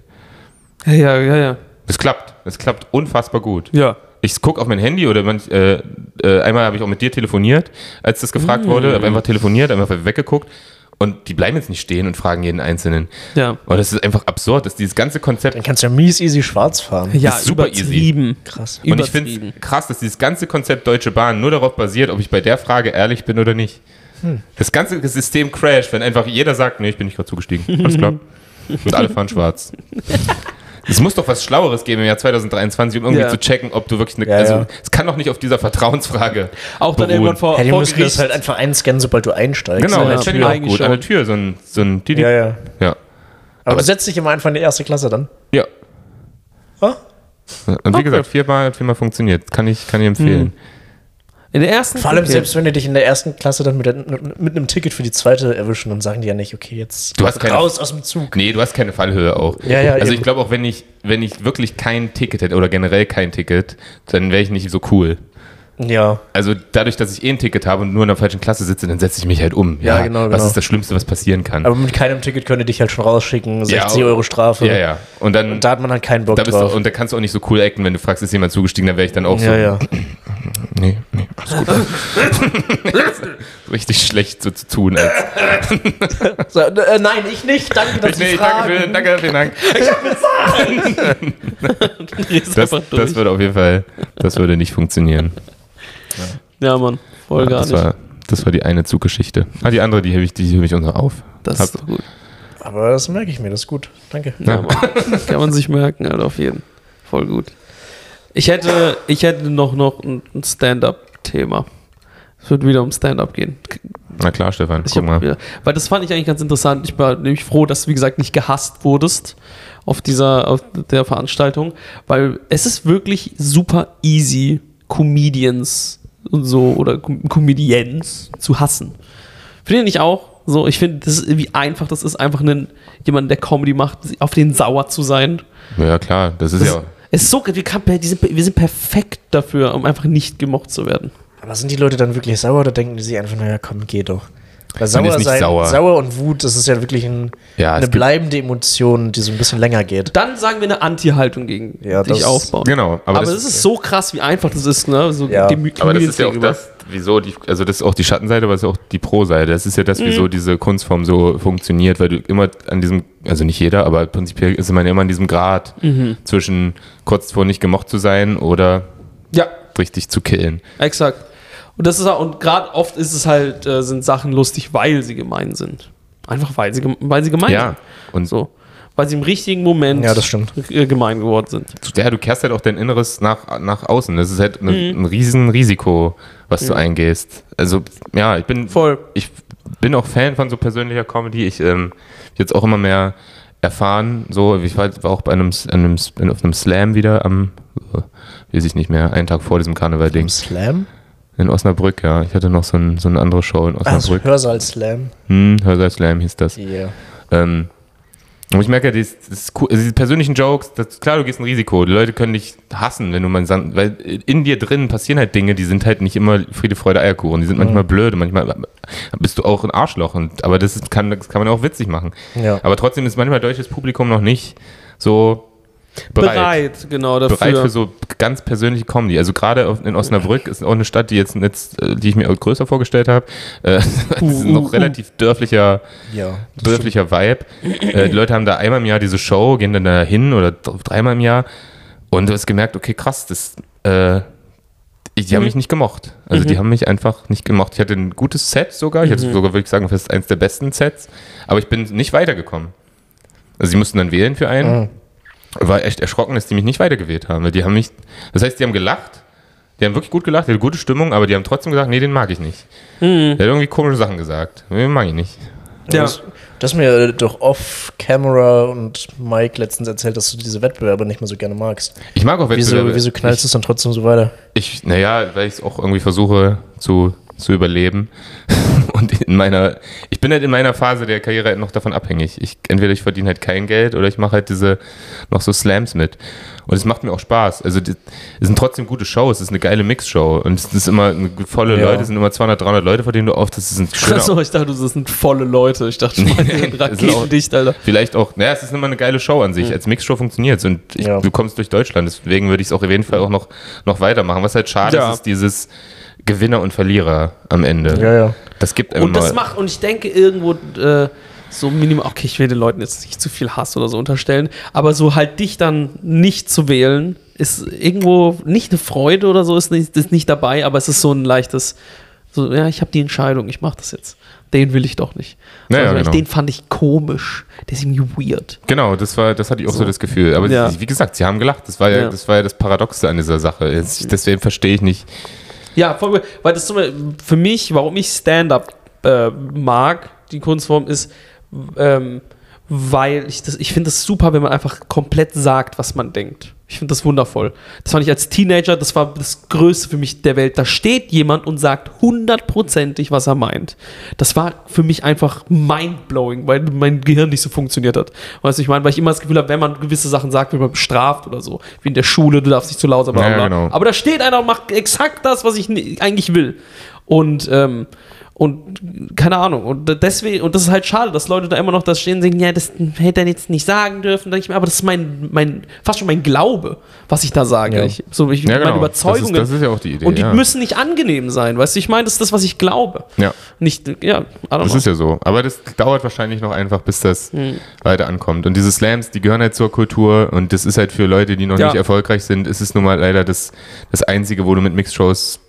Ja, ja, ja, ja. Es klappt. Es klappt unfassbar gut. Ja. Ich gucke auf mein Handy oder manch, äh, äh, einmal habe ich auch mit dir telefoniert, als das gefragt wurde, habe einfach telefoniert, einfach weggeguckt und die bleiben jetzt nicht stehen und fragen jeden Einzelnen. Ja. Und das ist einfach absurd, dass dieses ganze Konzept Dann kannst du ja mies easy schwarz fahren. Ja, ist super easy. übertrieben. Krass. und ich finde Übertrieben. es krass, dass dieses ganze Konzept Deutsche Bahn nur darauf basiert, ob ich bei der Frage ehrlich bin oder nicht. Das ganze System crasht, wenn einfach jeder sagt, nee, ich bin nicht gerade zugestiegen. Alles klar. Und alle fahren schwarz. Es muss doch was Schlaueres geben im Jahr 2023, um irgendwie Ja. zu checken, ob du wirklich eine. Ja, also, ja. es kann doch nicht auf dieser Vertrauensfrage. Auch dann beruhen. irgendwann vor, Ja, die vor müssen Gericht. das halt einfach einscannen, sobald du einsteigst. Genau, Ja, ich auch eigentlich gut. An der. Tür, so ein, so ein Didi. Ja, ja. Ja. Aber, du setzt dich immer einfach in die erste Klasse dann. Ja. Ah? Und wie gesagt, viermal, viermal funktioniert. Kann ich, kann ich empfehlen. In der ersten Vor allem okay. selbst wenn die dich in der ersten Klasse dann mit, der, mit einem Ticket für die zweite erwischen, dann sagen die ja nicht, okay, jetzt Du hast keine- raus aus dem Zug. Nee, du hast keine Fallhöhe auch. Ja, ja, also eben. ich glaube auch, wenn ich, wenn ich wirklich kein Ticket hätte oder generell kein Ticket, dann wäre ich nicht so cool. Ja. Also dadurch, dass ich eh ein Ticket habe und nur in der falschen Klasse sitze, dann setze ich mich halt um. Ja, genau, Was genau. ist das Schlimmste, was passieren kann? Aber mit keinem Ticket können die dich halt schon rausschicken, 60 Ja, Euro Strafe. ja, ja. Und dann, Und da hat man halt keinen Bock da bist drauf. du, und da kannst du auch nicht so cool acten, wenn du fragst, ist jemand zugestiegen, dann wäre ich dann auch so. ja, ja. Nee, nee, alles gut. Richtig schlecht so zu tun. So, äh, nein, ich nicht. Danke, dass nee, Sie danke, fragen. schön, danke, vielen Dank. Drehst Das, einfach durch. das würde auf jeden Fall, das würde nicht funktionieren. ja, Mann. Voll gar das nicht. war, das war die eine Zuggeschichte. Ah, die andere, die hebe ich, die hebe ich uns noch auf. das Hab- ist doch gut. Aber das merke ich mir, das ist gut. Danke. Ja, Mann. Kann man sich merken, Alter, auf jeden. Voll gut. Ich hätte, ich hätte noch, noch ein Stand-up-Thema. Es wird wieder um Stand-up gehen. Na klar, Stefan, Ich guck hab, mal. weil das fand ich eigentlich ganz interessant. Ich war nämlich froh, dass du, wie gesagt, nicht gehasst wurdest auf dieser, auf der Veranstaltung, weil es ist wirklich super easy, Comedians und so oder Com Comedians zu hassen. Finde ich auch. So, ich finde, das ist wie einfach das ist, einfach einen, jemand, der Comedy macht, auf den sauer zu sein. Ja, klar, das ist Das ja. Es ist so, wir, kann, die sind, wir sind perfekt dafür, um einfach nicht gemocht zu werden. Aber sind die Leute dann wirklich sauer oder denken die sich einfach, naja, komm, geh doch? Weil sauer, ist nicht sein, sauer. sauer und Wut, das ist ja wirklich ein, Ja, eine bleibende Emotion, die so ein bisschen länger geht. Dann sagen wir eine Anti-Haltung gegen Ja, dich das- aufbauen. Genau, aber Aber, das- das, ist so krass, wie einfach das ist, ne? So Ja. dem Aber das ist ja auch das, wieso die, also das ist auch die Schattenseite, aber es ist auch die Pro-Seite. Das ist ja das, wieso diese Kunstform so funktioniert, weil du immer an diesem, also nicht jeder, aber prinzipiell ist man ja immer an diesem Grad zwischen kurz vor nicht gemocht zu sein oder Ja, richtig zu killen. exakt. Und das ist auch, und gerade oft ist es halt, äh, sind Sachen lustig, weil sie gemein sind. Einfach weil sie, weil sie gemein Ja, sind. und So. Weil sie im richtigen Moment Ja, das stimmt. äh, gemein geworden sind. ja, du kehrst halt auch dein Inneres nach, nach außen. Das ist halt ein, ein Riesenrisiko, was du eingehst. Also, ja, ich bin Voll. ich bin auch Fan von so persönlicher Comedy. Ich ähm, jetzt auch immer mehr erfahren. So, ich war, war auch bei einem, einem, auf einem Slam wieder am, äh, weiß ich nicht mehr, einen Tag vor diesem Karneval-Ding. Slam? In Osnabrück, ja. Ich hatte noch so, ein, so eine andere Show in Also Osnabrück. Hörsaal-Slam. Hm, Hörsaal Slam hieß das. Yeah. Ähm, und ich merke, das ist cool, also diese persönlichen Jokes, das, klar, du gehst ein Risiko. Die Leute können dich hassen, wenn du mal san- weil in dir drin passieren halt Dinge, die sind halt nicht immer Friede, Freude, Eierkuchen. Die sind manchmal blöd, und manchmal bist du auch ein Arschloch. Und, aber das, ist, kann, das kann man auch witzig machen. Ja. Aber trotzdem ist manchmal deutsches Publikum noch nicht so bereit. Bereit, genau, dafür. Bereit für so ganz persönliche Comedy. Also gerade in Osnabrück ist auch eine Stadt, die jetzt, jetzt die ich mir auch größer vorgestellt habe. Äh, das ist uh, noch uh. relativ dörflicher Ja. dörflicher Vibe. Äh, die Leute haben da einmal im Jahr diese Show, gehen dann da hin oder dreimal im Jahr und du hast gemerkt, okay, krass, das, äh, die haben mich nicht gemocht. Also die haben mich einfach nicht gemocht. Ich hatte ein gutes Set sogar, ich hatte sogar, würde ich sagen, fast eins der besten Sets, aber ich bin nicht weitergekommen. Also sie mussten dann wählen für einen. War echt erschrocken, dass die mich nicht weitergewählt haben. Die haben mich, das heißt, die haben gelacht, die haben wirklich gut gelacht, die hatten gute Stimmung, aber die haben trotzdem gesagt, nee, den mag ich nicht. Der hat irgendwie komische Sachen gesagt. Den mag ich nicht. Ja. Das, du hast mir doch off-camera und Mike letztens erzählt, dass du diese Wettbewerbe nicht mehr so gerne magst. Ich mag auch Wieso, Wettbewerbe. wieso knallst du es dann trotzdem so weiter? Ich, naja, weil ich es auch irgendwie versuche zu, zu überleben. Und in meiner, ich bin halt in meiner Phase der Karriere halt noch davon abhängig. Ich, entweder ich verdiene halt kein Geld oder ich mache halt diese, noch so Slams mit. Und es macht mir auch Spaß. Also, die- es sind trotzdem gute Shows. Es ist eine geile Mixshow. Und es ist immer eine volle Ja. Leute, es sind immer 200, 300 Leute, vor denen du oft, das ist ein schöner, Achso, ich dachte, das sind volle Leute. Ich dachte, ist auch- raketendicht, Alter. Vielleicht auch, naja, es ist immer eine geile Show an sich. Als Mixshow funktioniert es und ich, Ja. du kommst durch Deutschland. Deswegen würde ich es auch auf jeden Fall auch noch, noch weitermachen. Was halt schade Ja. ist, ist dieses Gewinner und Verlierer am Ende. Ja, ja. Das gibt Und das macht, und ich denke irgendwo äh, so minimal, okay, ich will den Leuten jetzt nicht zu viel Hass oder so unterstellen, aber so halt dich dann nicht zu wählen, ist irgendwo nicht eine Freude oder so, ist nicht, ist nicht dabei, aber es ist so ein leichtes, so, ja, ich habe die Entscheidung, ich mache das jetzt. Den will ich doch nicht. Ja, ja, also, ich- genau. Den fand ich komisch. Der ist irgendwie weird. Genau, das war, das hatte ich auch so, So. das Gefühl. Aber Ja. wie gesagt, sie haben gelacht. Das war ja, Ja. das war ja das Paradoxe an dieser Sache. Jetzt, deswegen verstehe ich nicht. Ja, voll gut. Weil das für mich, warum ich Stand-up äh, mag, die Kunstform, ist, ähm, weil ich das, ich finde es super, wenn man einfach komplett sagt, was man denkt. Ich finde das wundervoll. Das fand ich als Teenager, das war das Größte für mich der Welt. Da steht jemand und sagt hundertprozentig, was er meint. Das war für mich einfach mindblowing, weil mein Gehirn nicht so funktioniert hat. Weißt du, ich meine, weil ich immer das Gefühl habe, wenn man gewisse Sachen sagt, wird man bestraft oder so. Wie in der Schule, du darfst nicht zu laut sein, Ja, genau. Aber da steht einer und macht exakt das, was ich eigentlich will. Und, ähm, und keine Ahnung. Und deswegen, und das ist halt schade, dass Leute da immer noch da stehen und sagen, ja, das hätte er jetzt nicht sagen dürfen. Ich mir, aber das ist mein, mein, fast schon mein Glaube, was ich da sage. Ja. Ich, so, ich, Ja, meine genau. Überzeugungen. Das ist, das ist ja auch die Idee. und die ja. müssen nicht angenehm sein, weißt du? Ich meine, das ist das, was ich glaube. ja. Nicht, ja, Das know. ist ja so. Aber das dauert wahrscheinlich noch einfach, bis das Hm. weiter ankommt. Und diese Slams, die gehören halt zur Kultur und das ist halt für Leute, die noch nicht erfolgreich sind, ist es nun mal leider das, das Einzige, wo du mit Mixed-Shows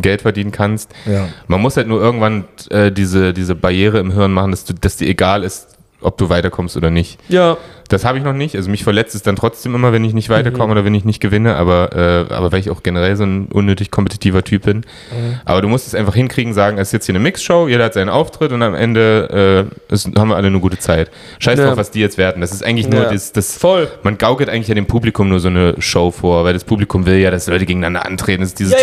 Geld verdienen kannst. Ja. Man muss halt nur irgendwann äh, diese, diese Barriere im Hirn machen, dass, du, dass dir egal ist, ob du weiterkommst oder nicht. ja, Das habe ich noch nicht. Also mich verletzt es dann trotzdem immer, wenn ich nicht Mhm. weiterkomme oder wenn ich nicht gewinne, aber, äh, aber weil ich auch generell so ein unnötig kompetitiver Typ bin. Mhm. Aber du musst es einfach hinkriegen, sagen, es ist jetzt hier eine Mixshow, jeder hat seinen Auftritt und am Ende äh, ist, haben wir alle eine gute Zeit. Scheiß Ja. drauf, was die jetzt werden. Das ist eigentlich nur Ja. das, das Voll. man gaukelt eigentlich ja dem Publikum nur so eine Show vor, weil das Publikum will ja, dass Leute gegeneinander antreten. Das ist dieses Ja,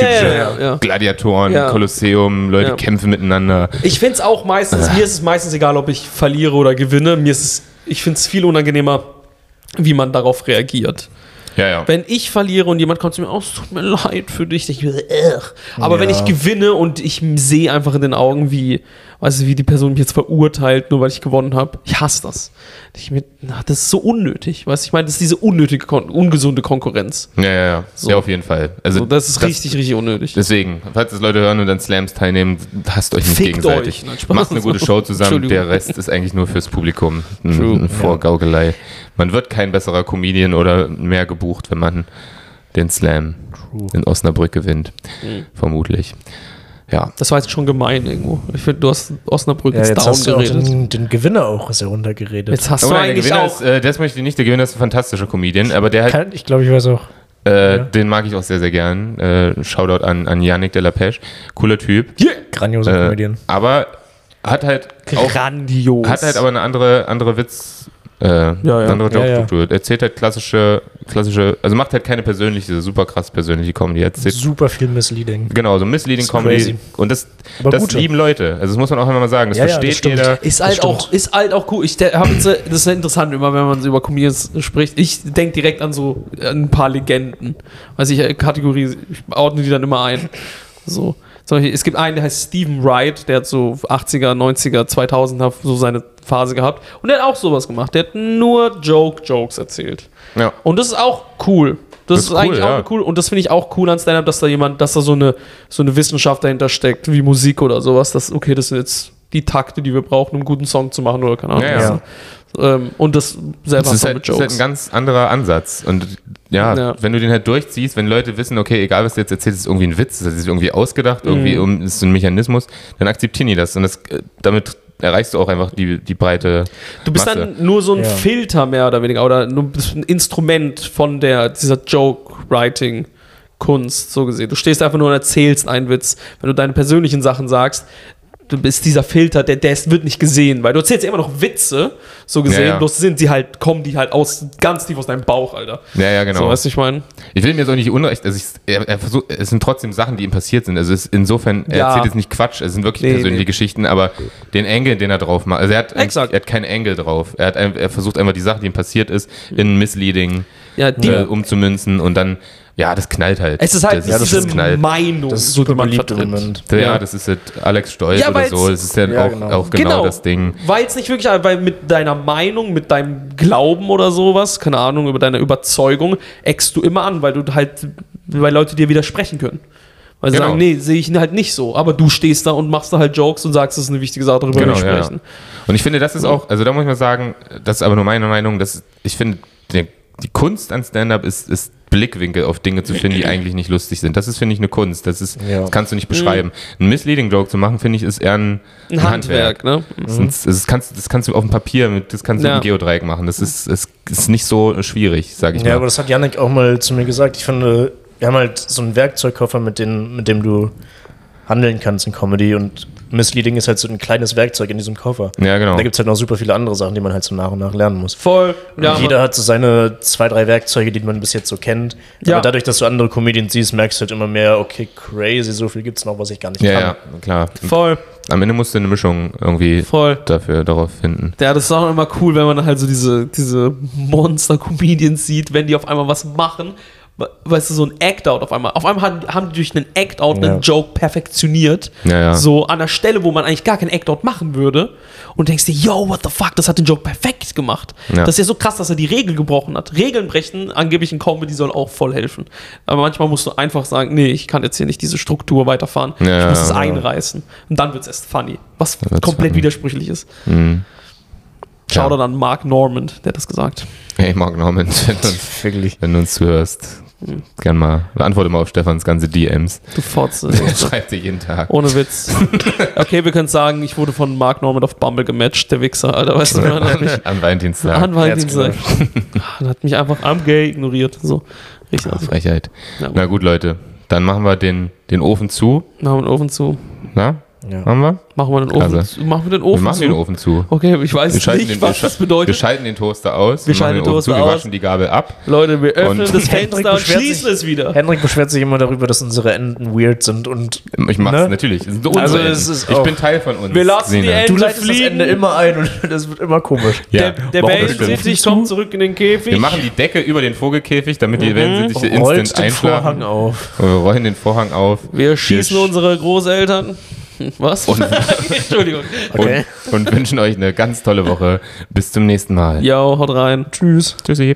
typische. Gladiatoren. Kolosseum, Leute kämpfen miteinander. Ich finde es auch meistens, mir ist es meistens egal, ob ich verliere oder gewinne. Mir ist es, ich finde es viel unangenehmer, wie man darauf reagiert. Ja, ja. Wenn ich verliere und jemand kommt zu mir, oh, es tut mir leid für dich, ich aber wenn Ja. ich gewinne und ich sehe einfach in den Augen, wie, weißt du, wie die Person mich jetzt verurteilt, nur weil ich gewonnen habe, ich hasse das. Ich mir, na, das ist so unnötig, weißt du, ich meine, das ist diese unnötige, ungesunde Konkurrenz. Ja, ja, ja. So. Ja, auf jeden Fall. Also So, das ist richtig, richtig unnötig. Deswegen, falls das Leute hören und an Slams teilnehmen, hasst euch nicht Fickt gegenseitig. euch. Nein. Macht eine gute Show zusammen, der Rest ist eigentlich nur fürs Publikum. Ein, True. ein Vorgaukelei. Man wird kein besserer Comedian oder mehr gebucht, wenn man den Slam in Osnabrück gewinnt. Mhm. Vermutlich. Ja. Das war jetzt schon gemein irgendwo. Ich finde, du hast Osnabrück Ja, jetzt, jetzt down hast du auch geredet. den, den Gewinner auch sehr runtergeredet. Jetzt hast Oh du nein, der eigentlich Gewinner auch. ist, äh, das möchte ich nicht, der Gewinner ist ein fantastischer Comedian, aber der hat, Kann, ich glaube, ich weiß auch. äh, ja. den mag ich auch sehr, sehr gern. Äh, Shoutout an, an Yannick Delapeche. Cooler Typ. Grandioser Äh, Comedian. aber hat halt auch Grandios. Hat halt aber eine andere, andere Witz, äh, eine ja. andere Ja, ja. Joke-Struktur. Erzählt halt klassische, klassische, also macht halt keine persönliche, super krass persönliche Comedy. Erzählt, Super viel Misleading. genau, so Misleading Comedy. crazy. Und das, Aber das gute. lieben Leute. Also das muss man auch immer mal sagen. Das Ja, ja, das versteht stimmt. jeder. Ist halt, auch, ist halt auch cool. Ich hab jetzt, äh, das ist ja interessant immer, wenn man so über Comedians spricht. Ich denke direkt an so ein paar Legenden. Weiß ich, äh, Kategorie, ich ordne die dann immer ein. So. Zum Beispiel, es gibt einen, der heißt Stephen Wright, der hat so 80er, 90er, 2000er so seine Phase gehabt. Und der hat auch sowas gemacht. Der hat nur Joke-Jokes erzählt. Ja. Und das ist auch cool. Das, Das ist, ist cool, eigentlich ja. auch cool. Und das finde ich auch cool an Stand-Up, dass da jemand, dass da so eine, so eine Wissenschaft dahinter steckt, wie Musik oder sowas. Das, okay, das sind jetzt die Takte, die wir brauchen, um einen guten Song zu machen oder keine Ahnung. Ja, ja. Ähm, und das selber Das ist halt, mit das ist halt Jokes. ein ganz anderer Ansatz. Und ja, Ja. wenn du den halt durchziehst, wenn Leute wissen, okay, egal was du jetzt erzählst, ist irgendwie ein Witz, das ist irgendwie ausgedacht, irgendwie Mhm. um, ist so ein Mechanismus, dann akzeptieren die das. Und das, äh, damit erreichst du auch einfach die, die breite du bist Masse. dann nur so ein Ja. Filter mehr oder weniger oder nur bist ein Instrument von der, dieser Joke-Writing-Kunst, so gesehen. Du stehst einfach nur und erzählst einen Witz. Wenn du deine persönlichen Sachen sagst, du bist dieser Filter, der, der ist- wird nicht gesehen, weil du erzählst ja immer noch Witze, so gesehen, Ja, ja. bloß sind sie halt, kommen die halt aus, ganz tief aus deinem Bauch, Alter. Ja, ja, genau. So, weißt du, ich meine? Ich will mir jetzt auch nicht unrecht, also ich, er, er versucht, es sind trotzdem Sachen, die ihm passiert sind. Also es, insofern, er Ja. erzählt jetzt nicht Quatsch, es sind wirklich Nee, persönliche nee. Geschichten, aber den Angle, den er drauf macht, also er hat, Exakt. er hat keinen Angle drauf. Er, hat, er versucht einfach die Sache, die ihm passiert ist, in Misleading Ja, die, äh, umzumünzen und dann, ja, das knallt halt. es ist halt das, diese das knallt. Meinung, Das ist so, die super man beliebt im vertritt. Moment. Ja, Ja. das ist halt Alex Stolz Ja, oder so. Das ist ja, Ja, auch, genau. auch genau, das Ding. Weil es nicht wirklich, weil mit deiner Meinung, mit deinem Glauben oder sowas, keine Ahnung, über deine Überzeugung, eckst du immer an, weil du halt, weil Leute dir widersprechen können. Weil sie Genau. sagen, nee, sehe ich halt nicht so. Aber du stehst da und machst da halt Jokes und sagst, das ist eine wichtige Sache, darüber Genau, ja. sprechen. Und ich finde, das ist auch, also da muss ich mal sagen, das ist aber nur meine Meinung, dass ich finde, der, die Kunst an Stand-up ist, ist Blickwinkel auf Dinge zu finden, die eigentlich nicht lustig sind. Das ist, finde ich, eine Kunst. Das ist, Ja. das kannst du nicht beschreiben. Ein Misleading-Joke zu machen, finde ich, ist eher ein, Ein Handwerk, ne? Das, ist, das, kannst, das kannst du auf dem Papier, mit, das kannst du Ja. mit einem Geodreieck machen. Das ist, ist, ist nicht so schwierig, sage ich Ja, mal. aber das hat Yannick auch mal zu mir gesagt. Ich finde, wir haben halt so einen Werkzeugkoffer, mit, den, mit dem du handeln kannst in Comedy und Misleading ist halt so ein kleines Werkzeug in diesem Koffer. Ja, genau. Da gibt es halt noch super viele andere Sachen, die man halt so nach und nach lernen muss. Voll. Ja, Und jeder hat so seine zwei, drei Werkzeuge, die man bis jetzt so kennt. Ja. Aber dadurch, dass du andere Comedians siehst, merkst du halt immer mehr, okay, crazy, so viel gibt es noch, was ich gar nicht Ja, kann. ja, klar. voll, Am Ende musst du eine Mischung irgendwie voll. dafür darauf finden. Ja, das ist auch immer cool, wenn man halt so diese, diese Monster-Comedians sieht, wenn die auf einmal was machen. We- Weißt du, so ein Act-Out auf einmal. Auf einmal haben, haben die durch einen Act-Out einen Ja. Joke perfektioniert. Ja, ja. So an der Stelle, wo man eigentlich gar keinen Act-Out machen würde. Und denkst dir, yo, what the fuck, das hat den Joke perfekt gemacht. Das ist ja so krass, dass er die Regel gebrochen hat. Regeln brechen, angeblich in Comedy soll auch voll helfen. Aber manchmal musst du einfach sagen, nee, ich kann jetzt hier nicht diese Struktur weiterfahren. Ich muss es einreißen. Und dann wird es erst funny. Was komplett funny. widersprüchlich ist. Mhm. Schau Ja. dann Mark Normand, der hat das gesagt. Hey, Mark Norman, wenn du, uns- Wirklich. wenn du uns zuhörst, gern mal, antworte mal auf Stefans ganze DMs. Du Fotze. Er schreibt dir jeden Tag. Ohne Witz. Okay, wir können sagen, ich wurde von Mark Normand auf Bumble gematcht, der Wichser, Alter. Weißt du, man hat mich An Valentinstag. an Valentinstag. Ah, hat mich einfach am Gay ignoriert. So. Richtig. Ah, Frechheit. Ja, Na gut, Leute, dann machen wir den, den Ofen zu. machen wir den Ofen zu. Na? Ja. Machen wir? Machen wir den Ofen Also, zu. Machen wir den Wir Ofen machen zu. den Ofen zu. Okay, ich weiß Wir nicht, den, was wir, das scha- wir bedeutet. schalten den Toaster aus. Wir schalten den Toaster zu, wir aus. waschen die Gabel ab. Leute, wir öffnen das Hendrik Fenster und schließen sich- es wieder. Henrik beschwert sich immer darüber, dass unsere Enden weird sind und Ich mach's Ne? natürlich. Also, es ist ich bin Teil von uns. Wir lassen die Sine. Enden du leitest das fliegen. Ende immer ein und das wird immer komisch. Ja. Der, der Wellensittich kommt zu? zurück in den Käfig. Wir machen die Decke über den Vogelkäfig, damit die Wellensittiche Rollt instant den Vorhang einschlafen. auf. Und wir rollen den Vorhang auf. Wir schießen sch- unsere Großeltern. Was? Entschuldigung. Okay. Und, und wünschen euch eine ganz tolle Woche. Bis zum nächsten Mal. Ja, haut rein. Tschüss. Tschüssi.